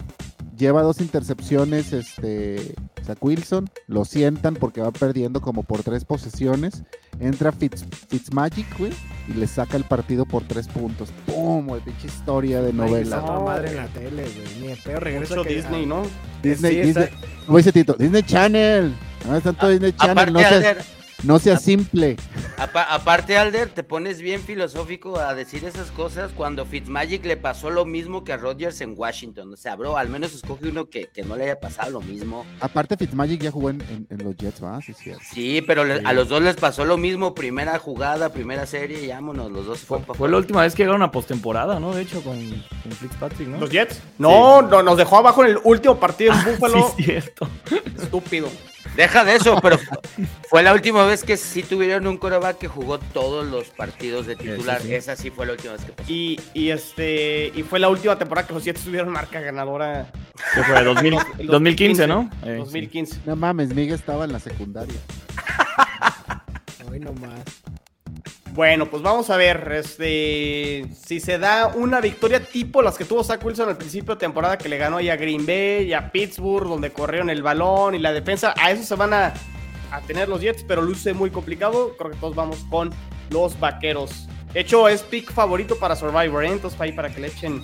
lleva dos intercepciones, este, Zach Wilson, lo sientan porque va perdiendo como por tres posesiones, entra Fitz, Fitzmagic, güey, y le saca el partido por tres puntos. ¡Pum! güey, pinche historia de novela. No, madre en la tele, güey. Ni de peor regresa Mucho que- Disney, ¿no? Disney, sí, Disney, Tito, Disney Channel. No es tanto Disney Channel, Aparte, no Alder, no sea simple. apa- aparte, Alder, te pones bien filosófico a decir esas cosas cuando Fitzmagic le pasó lo mismo que a Rodgers en Washington. O sea, bro, al menos escoge uno que, que no le haya pasado lo mismo. Aparte, Fitzmagic ya jugó en, en- en los Jets, ¿va? Sí, pero le- a los dos les pasó lo mismo. Primera jugada, primera serie, y vámonos. Los dos se Fue, fue la última vez que llegaron a postemporada, ¿no? De hecho, con, con Fitzpatrick, ¿no? ¿Los Jets? No, no, nos dejó abajo en el último partido en Buffalo. Sí, cierto. Estúpido. Deja de eso, pero fu- fue la última vez que sí tuvieron un coreback que jugó todos los partidos de titular. sí. Esa sí fue la última vez que pasó. Y, y este y fue la última temporada que los Jets tuvieron marca ganadora. ¿Qué fue? 2000 El 2015, ¿no? Eh, 2015. No mames, Miguel estaba en la secundaria. Hoy nomás. Bueno, pues vamos a ver, este, si se da una victoria tipo las que tuvo Zach Wilson al principio de temporada que le ganó ya a Green Bay y a Pittsburgh, donde corrieron el balón y la defensa, a eso se van a, tener los Jets, pero luce muy complicado. Creo que todos vamos con los vaqueros. De hecho, es pick favorito para Survivor, ¿eh? entonces ahí para que le echen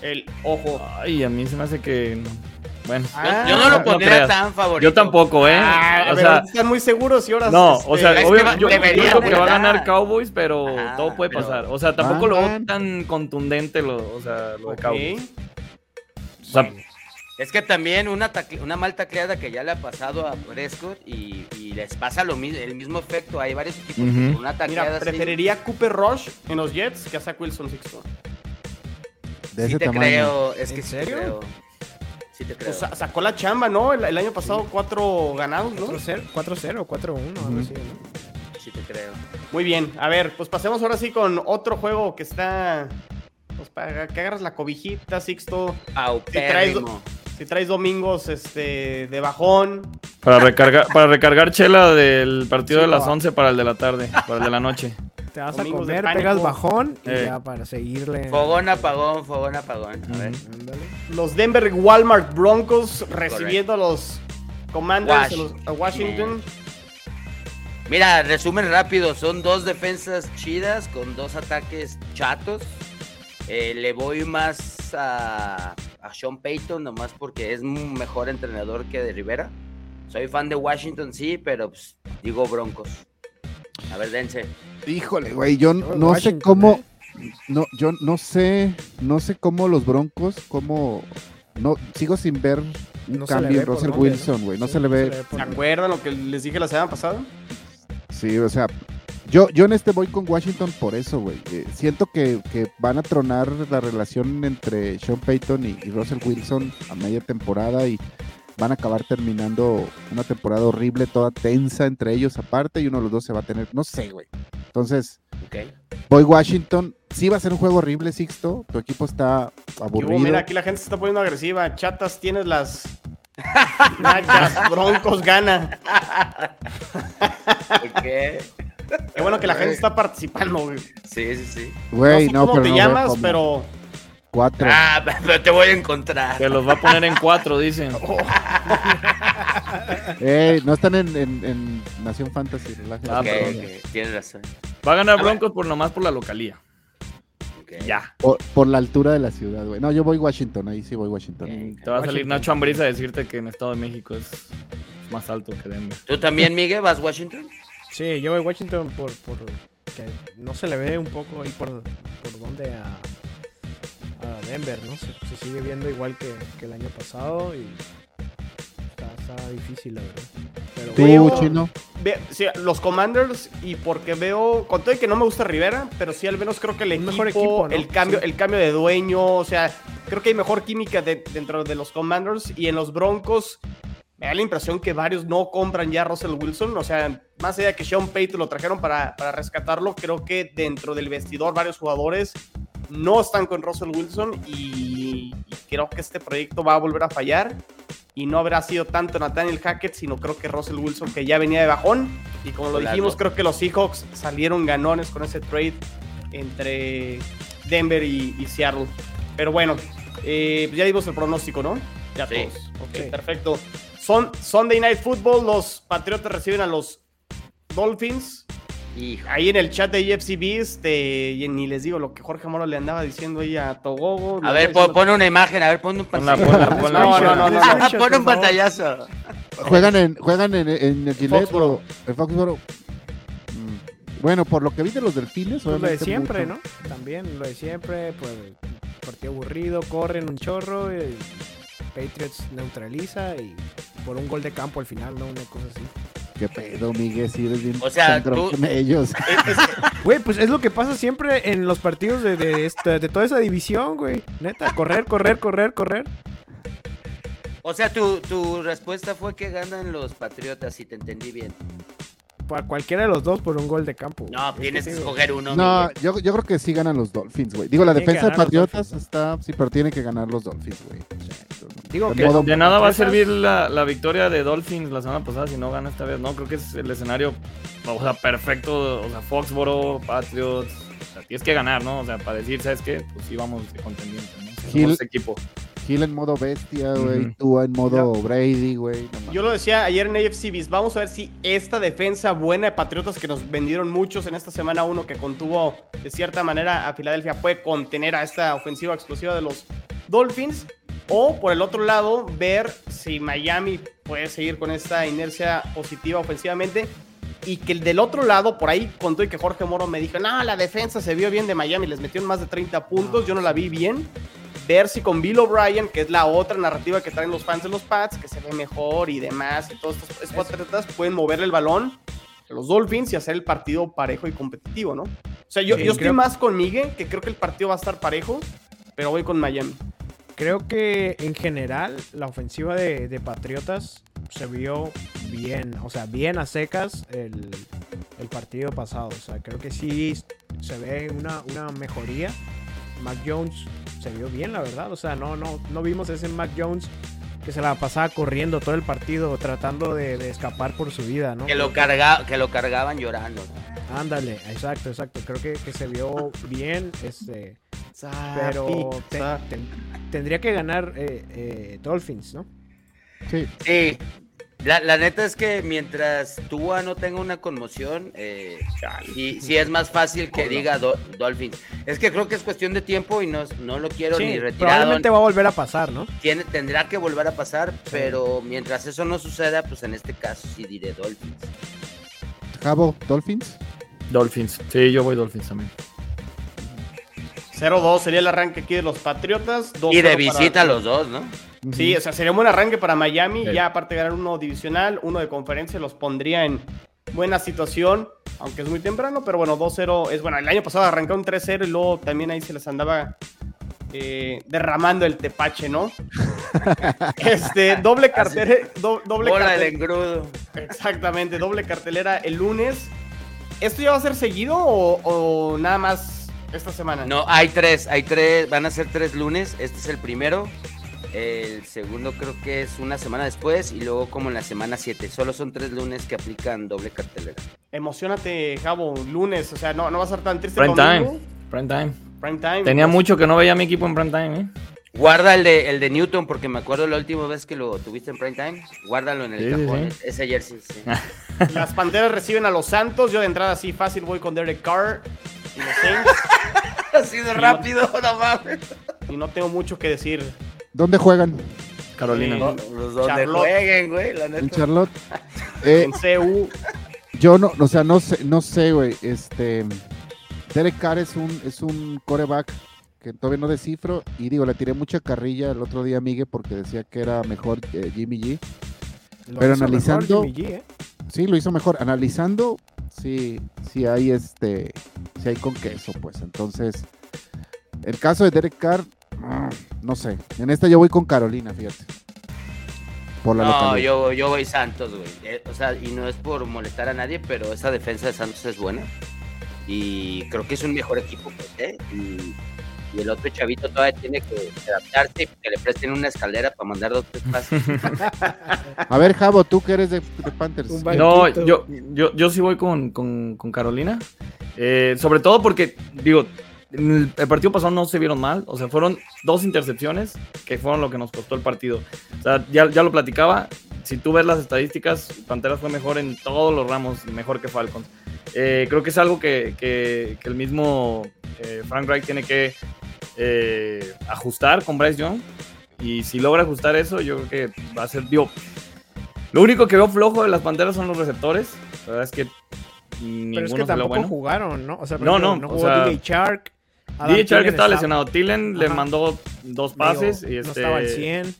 el ojo. Ay, a mí se me hace que. Bueno. Ah, Yo no lo pondría tan favorito. Yo tampoco, ¿eh? Ah, o sea, están muy seguros y ahora no, o sea, es que obvio, va- yo, digo que va a ganar. Cowboys, pero todo puede pero- pasar. O sea, tampoco lo veo tan contundente lo, o sea, lo de. Cowboys. O sea, Es que también una, tacle- una mal tacleada que ya le ha pasado a Prescott y, y les pasa lo mismo, el mismo efecto. Hay varios equipos que Ujú. con una tacleada Mira, así- preferiría Cooper Rush en los Jets que a Zach Wilson Sixto. De Sí ese te tamaño. creo, es que ¿En sí te serio? creo. Sí te creo. O sea, sacó la chamba, ¿no? El, el año pasado cuatro ganados, ¿no? 4-0, 4-0, 4-1, algo así, ¿no? Sí te creo. Muy bien, a ver, pues pasemos ahora sí con otro juego que está. Pues para que agarras la cobijita, Sixto. Paupérrimo. Si traes domingos este, de bajón. para recargar, para recargar chela del partido Sí, de las va. 11 para el de la tarde, para el de la noche. Te vas a Domingos comer, pegas bajón y Eh. ya para seguirle. Fogón, apagón, fogón, apagón. A ver. Ándale. Los Denver Walmart Broncos recibiendo a los Commanders a Washington. Mira, resumen rápido, son dos defensas chidas con dos ataques chatos. Eh, le voy más a, a Sean Payton, nomás porque es un mejor entrenador que de Rivera. Soy fan de Washington, sí, pero pues, digo Broncos. A ver, dense. Híjole, güey, yo no sé cómo, ¿eh? no, yo no sé, no sé cómo los Broncos, cómo, no, sigo sin ver un No se cambio en Russell ¿no? Wilson, güey, no Sí, se le ve, ¿Se por- acuerdan lo que les dije la semana pasada? sí, o sea, yo, yo en este voy con Washington por eso, güey, eh, siento que, que van a tronar la relación entre Sean Payton y, y Russell Wilson a media temporada y van a acabar terminando una temporada horrible, toda tensa entre ellos aparte y uno de los dos se va a tener, no sé, güey, entonces... ¿ok? Voy Washington. Sí va a ser un juego horrible, Sixto. Tu equipo está ¿Qué hubo? aburrido. mira, aquí la gente se está poniendo agresiva. Chatas, tienes las. Nachas, Broncos gana. Ok. Qué bueno que la gente está participando, güey. Sí, sí, sí. Güey, sé no, cómo pero te no veo llamas, cómo. pero. Cuatro. Ah, pero te voy a encontrar. Que los va a poner en cuatro, dicen. Ey, no están en, en- en Nación Fantasy. relájense. Ah, Ok, perdón. ok, Tienes razón. Va a ganar. Broncos por nomás por la localía. Ya. Por, por la altura de la ciudad, güey. No, yo voy Washington. Ahí sí voy Washington. Ok. Te va a salir Washington. Nacho Ambriz a decirte que en Estado de México es más alto que Denver. ¿Tú también, Miguel, vas a Washington? Sí, yo voy a Washington por, por que no se le ve un poco ahí por, por donde a, a Denver, ¿no? Se, se sigue viendo igual que, que el año pasado y está, está difícil, la verdad. Pero Tú, Diego. chino. Ve- sí, los Commanders y porque veo, con todo y que no me gusta Rivera, pero sí al menos creo que el equipo, mejor equipo, ¿no? el cambio, Sí. el cambio de dueño, o sea, creo que hay mejor química de- dentro de los Commanders y en los Broncos me da la impresión que varios no compran ya a Russell Wilson, o sea, más allá de que Sean Payton lo trajeron para, para rescatarlo, creo que dentro del vestidor varios jugadores no están con Russell Wilson y, y creo que este proyecto va a volver a fallar y no habrá sido tanto Nathaniel Hackett, sino creo que Russell Wilson que ya venía de bajón y como lo Hola, dijimos, no. creo que los Seahawks salieron ganones con ese trade entre Denver y, y Seattle. Pero bueno, eh, ya dimos el pronóstico, ¿no? Ya Sí. todos. Ok, Sí. perfecto. Son, Sunday Night Football, los Patriotas reciben a los Dolphins. Hijo. Ahí en el chat de EFCB, este, y ni les digo lo que Jorge Moro le andaba diciendo ahí a Togogo. A ver, pon, pon una imagen, a ver, pon un pantallazo. ponla, ponla. No, no, no, no, no. Pon un pantallazo. Juegan en, juegan en, en el Foxboro. Foxboro. Mm. Bueno, por lo que vi de los delfines, Pues lo de siempre, mucho. ¿no? También lo de siempre, pues partido aburrido, corren un chorro, y Patriots neutraliza y por un gol de campo al final, ¿no? Una cosa así. Qué pedo, Miguel, si eres bien O sea, tú- con ellos. Güey, pues es lo que pasa siempre en los partidos de, de, esta- de toda esa división, güey. Neta, correr, correr, correr, correr. O sea, tu, tu respuesta fue que ganan los Patriotas, si te entendí bien. Para cualquiera de los dos por un gol de campo. güey. No, Es tienes que escoger uno. No, yo, yo creo que sí ganan los Dolphins, güey. Digo, la defensa de Patriotas Dolphins. está, sí, pero tiene que ganar los Dolphins, güey. Digo De que modo- De nada va a servir la, la victoria de Dolphins la semana pasada si no gana esta vez. No, creo que es el escenario, o sea, perfecto. O sea, Foxboro, Patriots. O sea, tienes que ganar, ¿no? O sea, para decir, ¿sabes qué? Pues sí, vamos de contendiente, ¿no? Somos Gil- ese equipo. Hill en modo bestia, güey. Ujú. Tua en modo Brady, güey. no. Yo lo decía ayer en AFC vamos a ver si esta defensa buena de Patriotas que nos vendieron muchos en esta semana 1 que contuvo de cierta manera a Filadelfia puede contener a esta ofensiva explosiva de los Dolphins. O por el otro lado, ver si Miami puede seguir con esta inercia positiva ofensivamente. Y que el del otro lado, por ahí contó y que Jorge Moro me dijo, no, la defensa se vio bien de Miami, les metieron más de 30 puntos, yo no la vi bien. Ver si con Bill O'Brien, que es la otra narrativa que traen los fans de los Pats, que se ve mejor y demás, y todos estos escuadrotas pueden mover el balón a los Dolphins y hacer el partido parejo y competitivo, ¿no? O sea, yo, Sí, yo estoy creo- más con Miguel, que creo que el partido va a estar parejo, pero voy con Miami. Creo que en general la ofensiva de, de Patriotas se vio bien, o sea, bien a secas el, el partido pasado. O sea, creo que sí se ve una, una mejoría. Mac Jones se vio bien, la verdad. O sea, no, no, no vimos ese Mac Jones que se la pasaba corriendo todo el partido tratando de, de escapar por su vida, ¿no? Que lo, carga, que lo cargaban llorando. Ándale, exacto, exacto. Creo que, que se vio bien, este, pero te- ten- tendría que ganar eh, eh, Dolphins, ¿no? Sí, Sí, la, la neta es que mientras Tua no tenga una conmoción, eh, sí, sí es más fácil que diga Do- Dolphins. Es que creo que es cuestión de tiempo y no, no lo quiero Sí, ni retirado. probablemente va a volver a pasar, ¿no? Tiene, tendrá que volver a pasar, pero mientras eso no suceda, pues en este caso sí diré Dolphins. Jabo, Dolphins. Dolphins. Sí, yo voy Dolphins también. 0-2 sería el arranque aquí de los Patriotas. 2-0 Y de para- visita los dos, ¿no? Sí, o sea, sería un buen arranque para Miami. Sí. Ya aparte de ganar uno divisional, uno de conferencia, los pondría en buena situación, aunque es muy temprano, pero bueno, 2-0 es bueno. El año pasado arrancaron 3-0 y luego también ahí se les andaba eh, derramando el tepache, ¿no? este, doble cartelera. do- doble Bola engrudo. Exactamente, doble cartelera el lunes. ¿Esto ya va a ser seguido o, o nada más esta semana? No, hay tres, hay tres, van a ser tres lunes. Este es el primero. El segundo creo que es una semana después y luego como en la semana 7. Solo son tres lunes que aplican doble cartelera. Emocionate, Javo, lunes. O sea, no, no va a ser tan triste. Prime time. Prime time. Prime time. Tenía pues. mucho que no veía a mi equipo en prime time, ¿eh? Guarda el de, el de Newton porque me acuerdo la última vez que lo tuviste en prime time. Guárdalo en el Sí, cajón. sí. Ese jersey, sí. Las Panteras reciben a los Santos. Yo de entrada así fácil voy con Derek Carr y los Saints. Así de rápido, no mames. y no tengo mucho que decir. ¿Dónde juegan? Carolina. Eh, Los donde Charlotte. jueguen, güey, la En. Charlotte. Eh, En CU. yo no, o sea, no sé, no sé, güey. Este. Derek Carr es un, es un coreback que todavía no descifro. Y digo, le tiré mucha carrilla el otro día a Miguel porque decía que era mejor eh, Jimmy G. Lo Pero hizo mejor analizando- Jimmy G, ¿eh? Sí, lo hizo mejor. Analizando, sí, sí hay este, sí hay con queso, pues. Entonces, el caso de Derek Carr, no sé. En esta yo voy con Carolina, fíjate. Por la No, yo, yo voy Santos, güey. Eh, o sea, y no es por molestar a nadie, pero esa defensa de Santos es buena. Y creo que es un mejor equipo, pues, ¿eh? Y, y el otro chavito todavía tiene que adaptarse y que le presten una escalera para mandar dos tres pases. A ver, Javo, tú que eres de, de Panthers. No, yo, yo, yo sí voy con, con- con Carolina. Eh, sobre todo porque, digo, el, el partido pasado no se vieron mal. O sea, fueron dos intercepciones que fueron lo que nos costó el partido. O sea, ya, ya lo platicaba. Si tú ves las estadísticas, Panteras fue mejor en todos los ramos, mejor que Falcons. Eh, creo que es algo que, que- que el mismo eh, Frank Reich tiene que eh, ajustar con Bryce Young. Y si logra ajustar eso, yo creo que va a ser. Digo, lo único que veo flojo de las panteras son los receptores. La verdad es que Pero es que tampoco bueno. jugaron, ¿no? O sea, No, no, no o jugó sea, DJ Shark. DJ Chark Thielen estaba está- lesionado. Tillen le mandó dos digo, pases y No este, estaba al 100.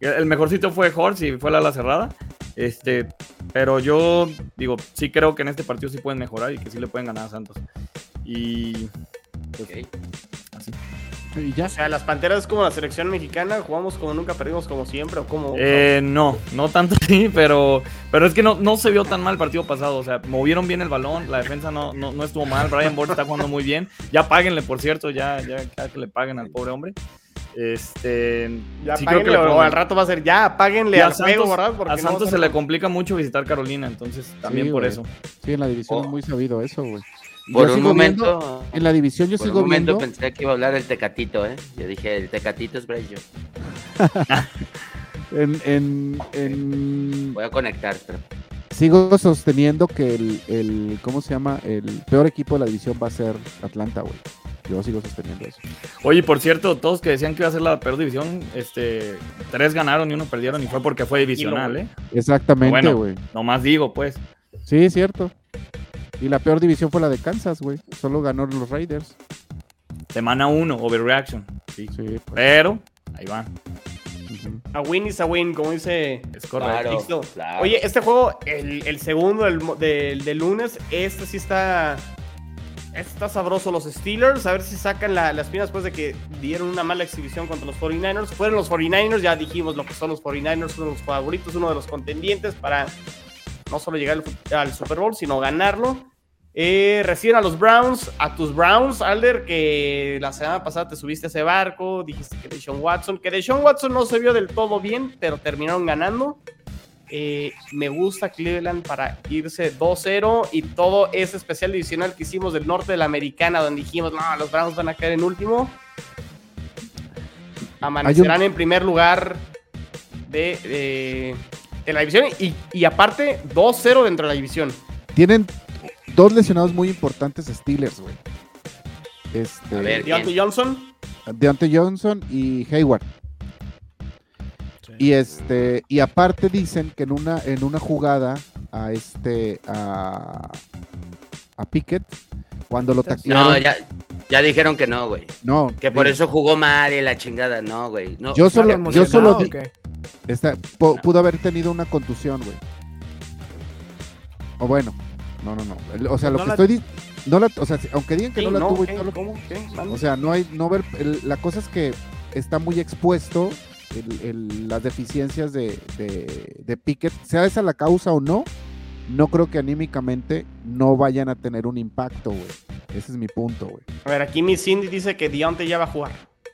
el mejorcito fue Horst y fue la ala cerrada. Este, pero yo digo, sí creo que en este partido sí pueden mejorar y que sí le pueden ganar a Santos. Y pues, Ok. así. Y ya. O sea, las Panteras es como la selección mexicana. Jugamos como nunca, perdimos como siempre. O como. Eh, no, no tanto así, pero, pero es que no, no se vio tan mal el partido pasado. O sea, movieron bien el balón, la defensa no, no, no estuvo mal. Brian Board está jugando muy bien. Ya páguenle, por cierto, ya, ya, ya que le paguen al pobre hombre. Este, ya sí creo que o al rato va a ser ya, apáguenle Y a al juego, Santos, ¿verdad? Porque a Santos a se le complica mucho visitar Carolina, entonces también Sí, por eso. Sí, en la división Oh. es muy sabido eso, güey. Por Yo un viendo- momento, en la división yo por un momento viendo. pensé que iba a hablar el Tecatito, ¿eh? Yo dije, el Tecatito es Young. en, en, en- Voy a conectar, pero sigo sosteniendo que el, el, ¿cómo se llama? El peor equipo de la división va a ser Atlanta, güey. Yo sigo sosteniendo eso. Oye, por cierto, todos que decían que iba a ser la peor división, este, tres ganaron y uno perdieron y fue porque fue divisional, ¿eh? Exactamente, Bueno. güey. Nomás digo, pues. Sí, es cierto. Y la peor división fue la de Kansas, güey. Solo ganó los Raiders. Semana uno, overreaction. Sí. Sí, pues, Pero, ahí va. ujú. A win is a win, como dice Es correcto. Claro. Listo. claro. Oye, este juego, el, el segundo del, mo- del, del lunes, este sí está. este está sabroso. Los Steelers, a ver si sacan la, la espina después de que dieron una mala exhibición contra los 49ers. Fueron los 49ers, ya dijimos lo que son los 49ers, uno de los favoritos, uno de los contendientes para no solo llegar al, Super Bowl, sino ganarlo. Eh, reciben a los Browns, a tus Browns, Alder, que la semana pasada te subiste a ese barco, dijiste que Deshaun Watson, que Deshaun Watson no se vio del todo bien, pero terminaron ganando. Eh, me gusta Cleveland para irse 2-0 y todo ese especial divisional que hicimos del norte de la americana, donde dijimos, no, los Browns van a caer en último. Amanecerán en primer lugar de, de- de la división y, y aparte 2-0 dentro de la división. Tienen dos lesionados muy importantes Steelers, güey. Este, A ver. Deontay Johnson, Deontay Johnson y Hayward. Y este, y aparte dicen que en una, en una jugada a este, a, a Pickett, cuando lo taclearon, No, ya, ya dijeron que no, güey. no, Que por digo, eso jugó mal y la chingada. No, güey. No. Yo solo- ¿Estás yo solo di- pudo haber tenido una contusión, güey. O bueno, no, no, no. O sea, lo No que la- estoy no la, o sea, aunque digan que Sí, no la no, tuvo y todo lo- ¿Cómo? O sea, no hay, no ver, el- la cosa es que está muy expuesto el- el- las deficiencias de, de, de Pickett, sea esa la causa o no, no creo que anímicamente no vayan a tener un impacto, güey. Ese es mi punto, güey. A ver, aquí mi Cindy dice que Deontay ya va a jugar.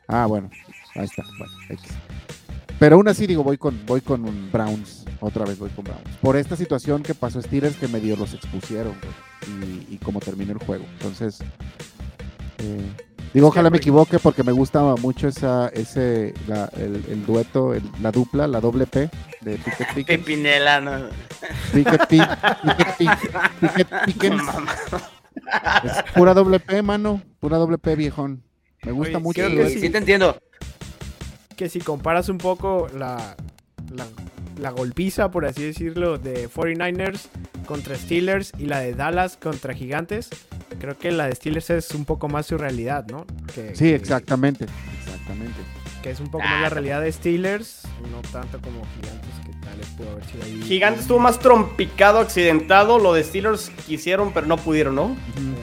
Ah, bueno, ahí está, bueno, X. Pero aún así digo, voy con, voy con un Browns, otra vez voy con Browns. Por esta situación que pasó Steelers que medio los expusieron, y, y cómo terminó el juego. Entonces, eh, digo, ojalá me equivoque porque me gusta mucho esa, ese, la- el, el dueto, el- la dupla, la doble P de Pickett Pickens. Pepinela, no. Pickett, Pi- Pickett, Pi- Pickett Pickens. Es pura doble P, mano, pura doble P, viejón. Me gusta Oye, mucho. dueto. Sí, sí te entiendo. Que si comparas un poco la, la, la golpiza, por así decirlo, de 49ers contra Steelers y la de Dallas contra Gigantes, creo que la de Steelers es un poco más su realidad, ¿no? Que, Sí, que- exactamente, exactamente. Que es un poco Ah, más la realidad de Steelers, no tanto como Gigantes, que tal vez pudo haber sido ahí. Gigante estuvo más trompicado, accidentado. Lo de Steelers quisieron, pero no pudieron, ¿no?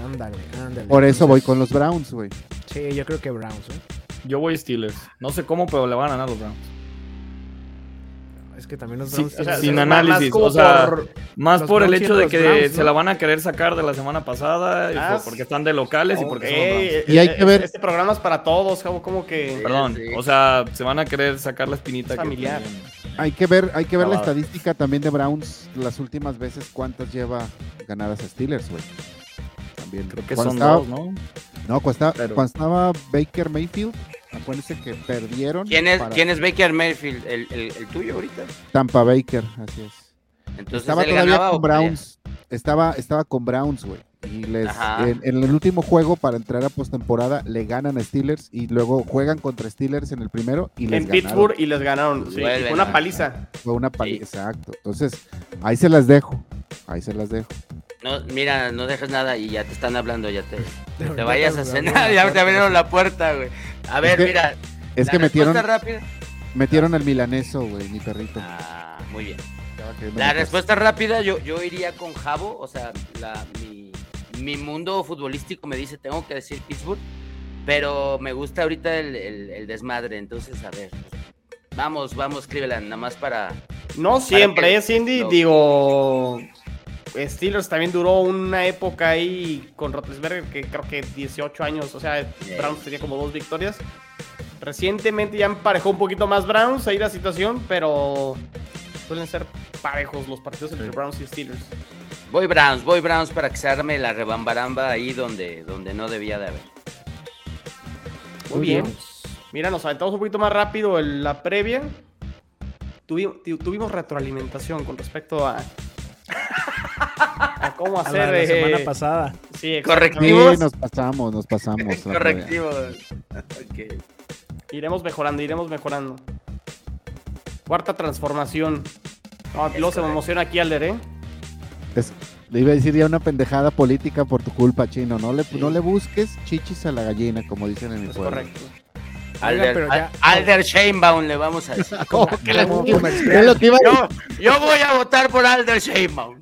Ándale, ándale. Por eso voy con los Browns, güey. Sí, yo creo que Browns, ¿eh? Yo voy Steelers. No sé cómo, pero le van a ganar los Browns. Es que también los Sí, Browns o sea, sin más- más análisis, como o sea, por- Más por el hecho de que Browns, se la van a querer sacar de la semana pasada y Ah, por- porque están de locales y porque son los Browns. Y hay que ver- Este programa es para todos, Javo, como que. Perdón, Sí. o sea, se van a querer sacar la espinita. que Familiar. tienen. Hay que ver, hay que ver la estadística también de Browns las últimas veces cuántas lleva ganadas a Steelers, güey. También Creo que cuando son estaba- dos, ¿no? No, cuando estaba, Pero- cuando estaba Baker Mayfield, acuérdense que perdieron ¿Quién es, para ¿quién es Baker Mayfield? ¿El, el, el tuyo ahorita? Tampa Baker, así es. Entonces estaba todavía con? Browns. Estaba, estaba con Browns, güey. Y les, en, en el último juego para entrar a postemporada le ganan a Steelers y luego juegan contra Steelers en el primero y les en ganaron. Pittsburgh y les ganaron. Sí, fue una paliza. Fue una pali- Sí. exacto. Entonces, ahí se las dejo. Ahí se las dejo. No, mira, no dejes nada y ya te están hablando, ya te, te Ya vayas a cenar, ya te abrieron la puerta, güey. A ver, que- mira. Es que metieron, respuesta rápida. metieron al milaneso, güey, mi perrito. Ah, muy bien. La respuesta rápida, yo, yo iría con Javo, o sea, la, mi, mi mundo futbolístico me dice, tengo que decir Pittsburgh, pero me gusta ahorita el, el- el desmadre, entonces, a ver, vamos, vamos, Cleveland, nada más para... No siempre, que- ¿eh, Cindy? no. Digo. Steelers también duró una época ahí con Roethlisberger que creo que 18 años, o sea, Browns tenía como dos victorias. Recientemente ya emparejó un poquito más Browns ahí la situación, pero suelen ser parejos los partidos entre Browns y Steelers. Voy Browns, voy Browns para que se arme la rebambaramba ahí donde, donde no debía de haber. Muy Muy bien. bien. Mira, nos aventamos un poquito más rápido en la previa. Tuvi- tu- tuvimos retroalimentación con respecto a, a cómo A hacer. la, la eh, semana pasada. Sí, Sí, Correctivos. nos pasamos, nos pasamos. la previa. Correctivo. Ok. Iremos mejorando, iremos mejorando. Cuarta transformación. No, luego se me emociona aquí Alder, ¿eh? Es- le iba a decir ya una pendejada política por tu culpa, chino. No le, no le busques chichis a la gallina, como dicen en mi Es pueblo. correcto. Alder, ya- Al- Alder Sheinbaum le vamos a decir. ¿Cómo que le como busques? comercial. Es lo que iba a Yo, yo voy a votar por Alder Sheinbaum.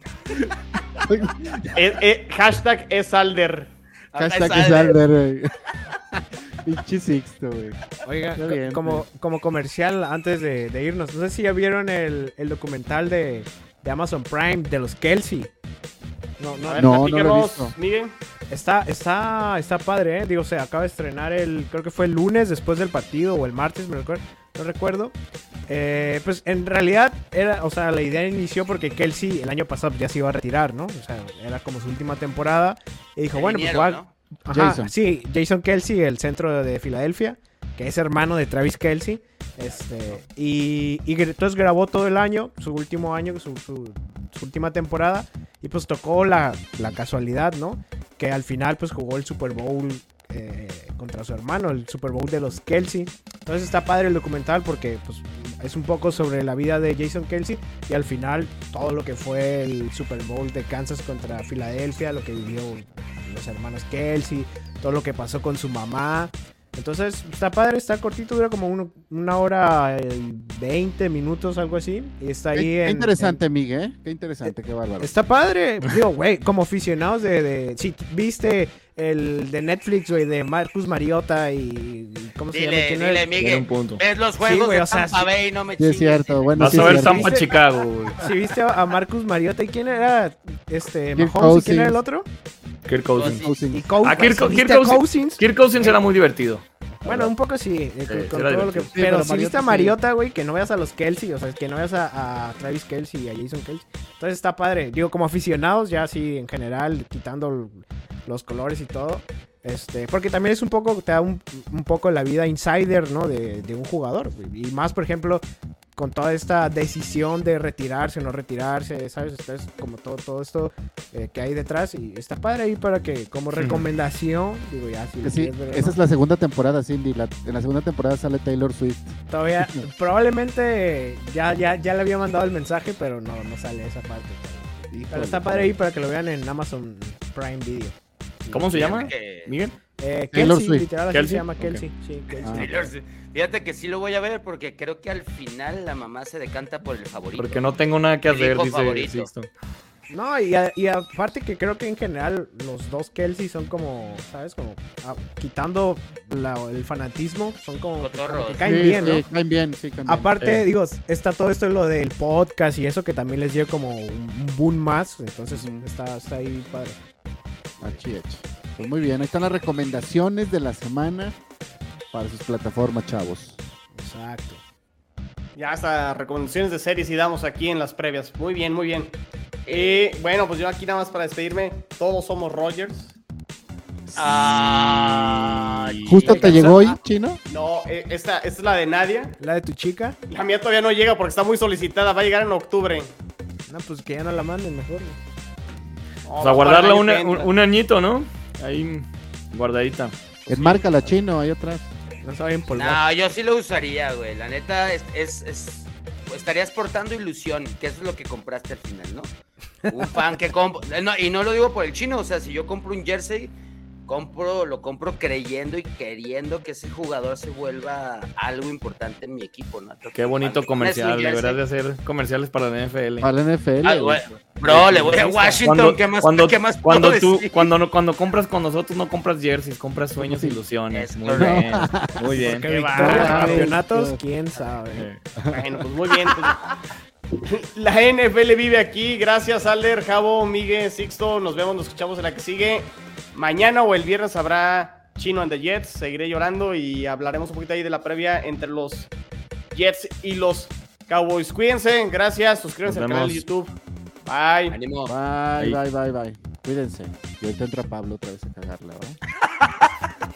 Eh, eh, hashtag es Alder. Hashtag Es Alder. Güey. Pinche Sixto, güey. Oiga, Está co- bien, como, como comercial antes de, de irnos, no sé si ya vieron el, el documental de, de Amazon Prime de los Kelsey. No, no, ver, No, no lo he platícanos, visto. Miguel. Está, está, está padre, ¿eh? Digo, se acaba de estrenar el, creo que fue el lunes después del partido o el martes, me recuerdo, no recuerdo. Eh, pues en realidad era, o sea, la idea inició porque Kelsey el año pasado ya se iba a retirar, ¿no? O sea, era como su última temporada. Y dijo, El bueno, pues voy ¿no? Ajá, Jason. Sí, Jason Kelsey, el centro de Filadelfia, que es hermano de Travis Kelsey. Este, y, y entonces grabó todo el año, su último año, su, su- su última temporada. Y pues tocó la, la casualidad, ¿no? Que al final pues jugó el Super Bowl eh, contra su hermano, el Super Bowl de los Kelsey. Entonces está padre el documental porque pues, es un poco sobre la vida de Jason Kelsey y al final todo lo que fue el Super Bowl de Kansas contra Filadelfia, lo que vivió los hermanos Kelsey, todo lo que pasó con su mamá. Entonces está padre, está cortito, dura como uno- una hora y 20 minutos, algo así. Y está ahí Qué, en- qué interesante, Miguel, ¿eh? Qué interesante, qué bárbaro. Está padre, digo, güey, como aficionados de, de... Si viste el de Netflix, güey, de Marcus Mariota y... ¿Cómo se llama? Dile, ¿Quién dile, Miguel. un punto. Ves los juegos güey, de o sea, Tampa sí. Bay no me Sí, es cierto. Bueno, Vas sí a ver. Tampa Chicago, güey. Si viste a Marcus Mariota y quién era este Mahomes y quién era el otro? Kirk Cousins. Cousins. Y Cousins. Ah, Kirk, ¿Sí Kirk viste a Cousins. Cousins? Kirk Cousins era muy divertido. Bueno, un poco sí, eh, con, Sí, con era todo lo que... divertido. Sí, pero pero si viste a Mariota Mariota, güey, que no veas a los Kelsey, o sea, que no veas a, a Travis Kelsey y a Jason Kelsey. Entonces está padre. Digo, como aficionados, ya así en general, quitando los colores y todo. Este, porque también es un poco, te da un, un poco la vida insider, ¿no? De, de un jugador. güey. Y más, por ejemplo, con toda esta decisión de retirarse o no retirarse, ¿sabes? Entonces, como todo, todo esto eh, que hay detrás. Y está padre ahí para que, como recomendación, digo, ya, si sí, es verdad, esa ¿no? es la segunda temporada, Cindy. La- en la segunda temporada sale Taylor Swift. Todavía, probablemente ya, ya, ya le había mandado el mensaje, pero no, no sale esa parte. Pero, pero está padre ahí para que lo vean en Amazon Prime Video. ¿Cómo se llama? Miguel. Eh, Kelsey, Swift. literal así ¿Kelsey? se llama. Kelsey. Sí, Kelsey. Ah. Fíjate que sí lo voy a ver porque creo que al final la mamá se decanta por el favorito. Porque no tengo nada que hacer, dice. Sixto. No, y, a- y aparte que creo que en general los dos Kelsey son como, ¿sabes? Como ah, quitando la- el fanatismo, son como, como que caen Sí, bien, ¿no? sí, caen bien, sí, caen bien. Aparte, Eh. digo, está todo esto lo del podcast y eso que también les dio como un boom más. Entonces está, está ahí padre. Achi, achi. Pues muy bien, ahí están las recomendaciones de la semana para sus plataformas, chavos. Exacto. Ya hasta recomendaciones de series y damos aquí en las previas. Muy bien, muy bien. Eh, bueno, pues yo aquí nada más para despedirme. Todos somos Rogers. Ay, Justo te llegó hoy, chino. No, eh, esta, esta es la de Nadia. La de tu chica, La mía todavía no llega porque está muy solicitada. Va a llegar en octubre. no, pues que ya no la manden mejor. No, O sea, para guardarla una- un añito, ¿no? Ahí guardadita. Enmárcala, chino, ahí atrás. No a empolvar. No, yo sí lo usaría, güey. La neta es, es, es- estarías portando ilusión, que eso es lo que compraste al final, ¿no? Un fan que compra. No, y no lo digo por el chino, o sea, si yo compro un jersey, compro, lo compro creyendo y queriendo que ese jugador se vuelva algo importante en mi equipo, ¿no? Entonces, Qué bonito comercial, deberás de hacer comerciales para la NFL. Para la NFL. Ah, Bro, le voy a Washington, Cuando, ¿qué más, cuando, qué más cuando puedo tú, decir? cuando, no- cuando compras con nosotros no compras jerseys, compras sueños e ilusiones. Es Muy bien, muy bien. Porque Qué campeonatos, quién sabe. Bueno, pues muy bien. pues. La NFL vive aquí. Gracias, Alder, Javo, Miguel, Sixto. Nos vemos, nos escuchamos en la que sigue. Mañana o el viernes habrá Chino and the Jets. Seguiré llorando y hablaremos un poquito ahí de la previa entre los Jets y los Cowboys. Cuídense, gracias. Suscríbanse al canal de. YouTube. Bye. Ánimo. Bye, bye, bye, bye. Cuídense. Y ahorita entra Pablo otra vez a cagarla, ¿verdad?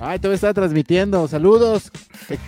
Ay, te voy a estar transmitiendo. Saludos.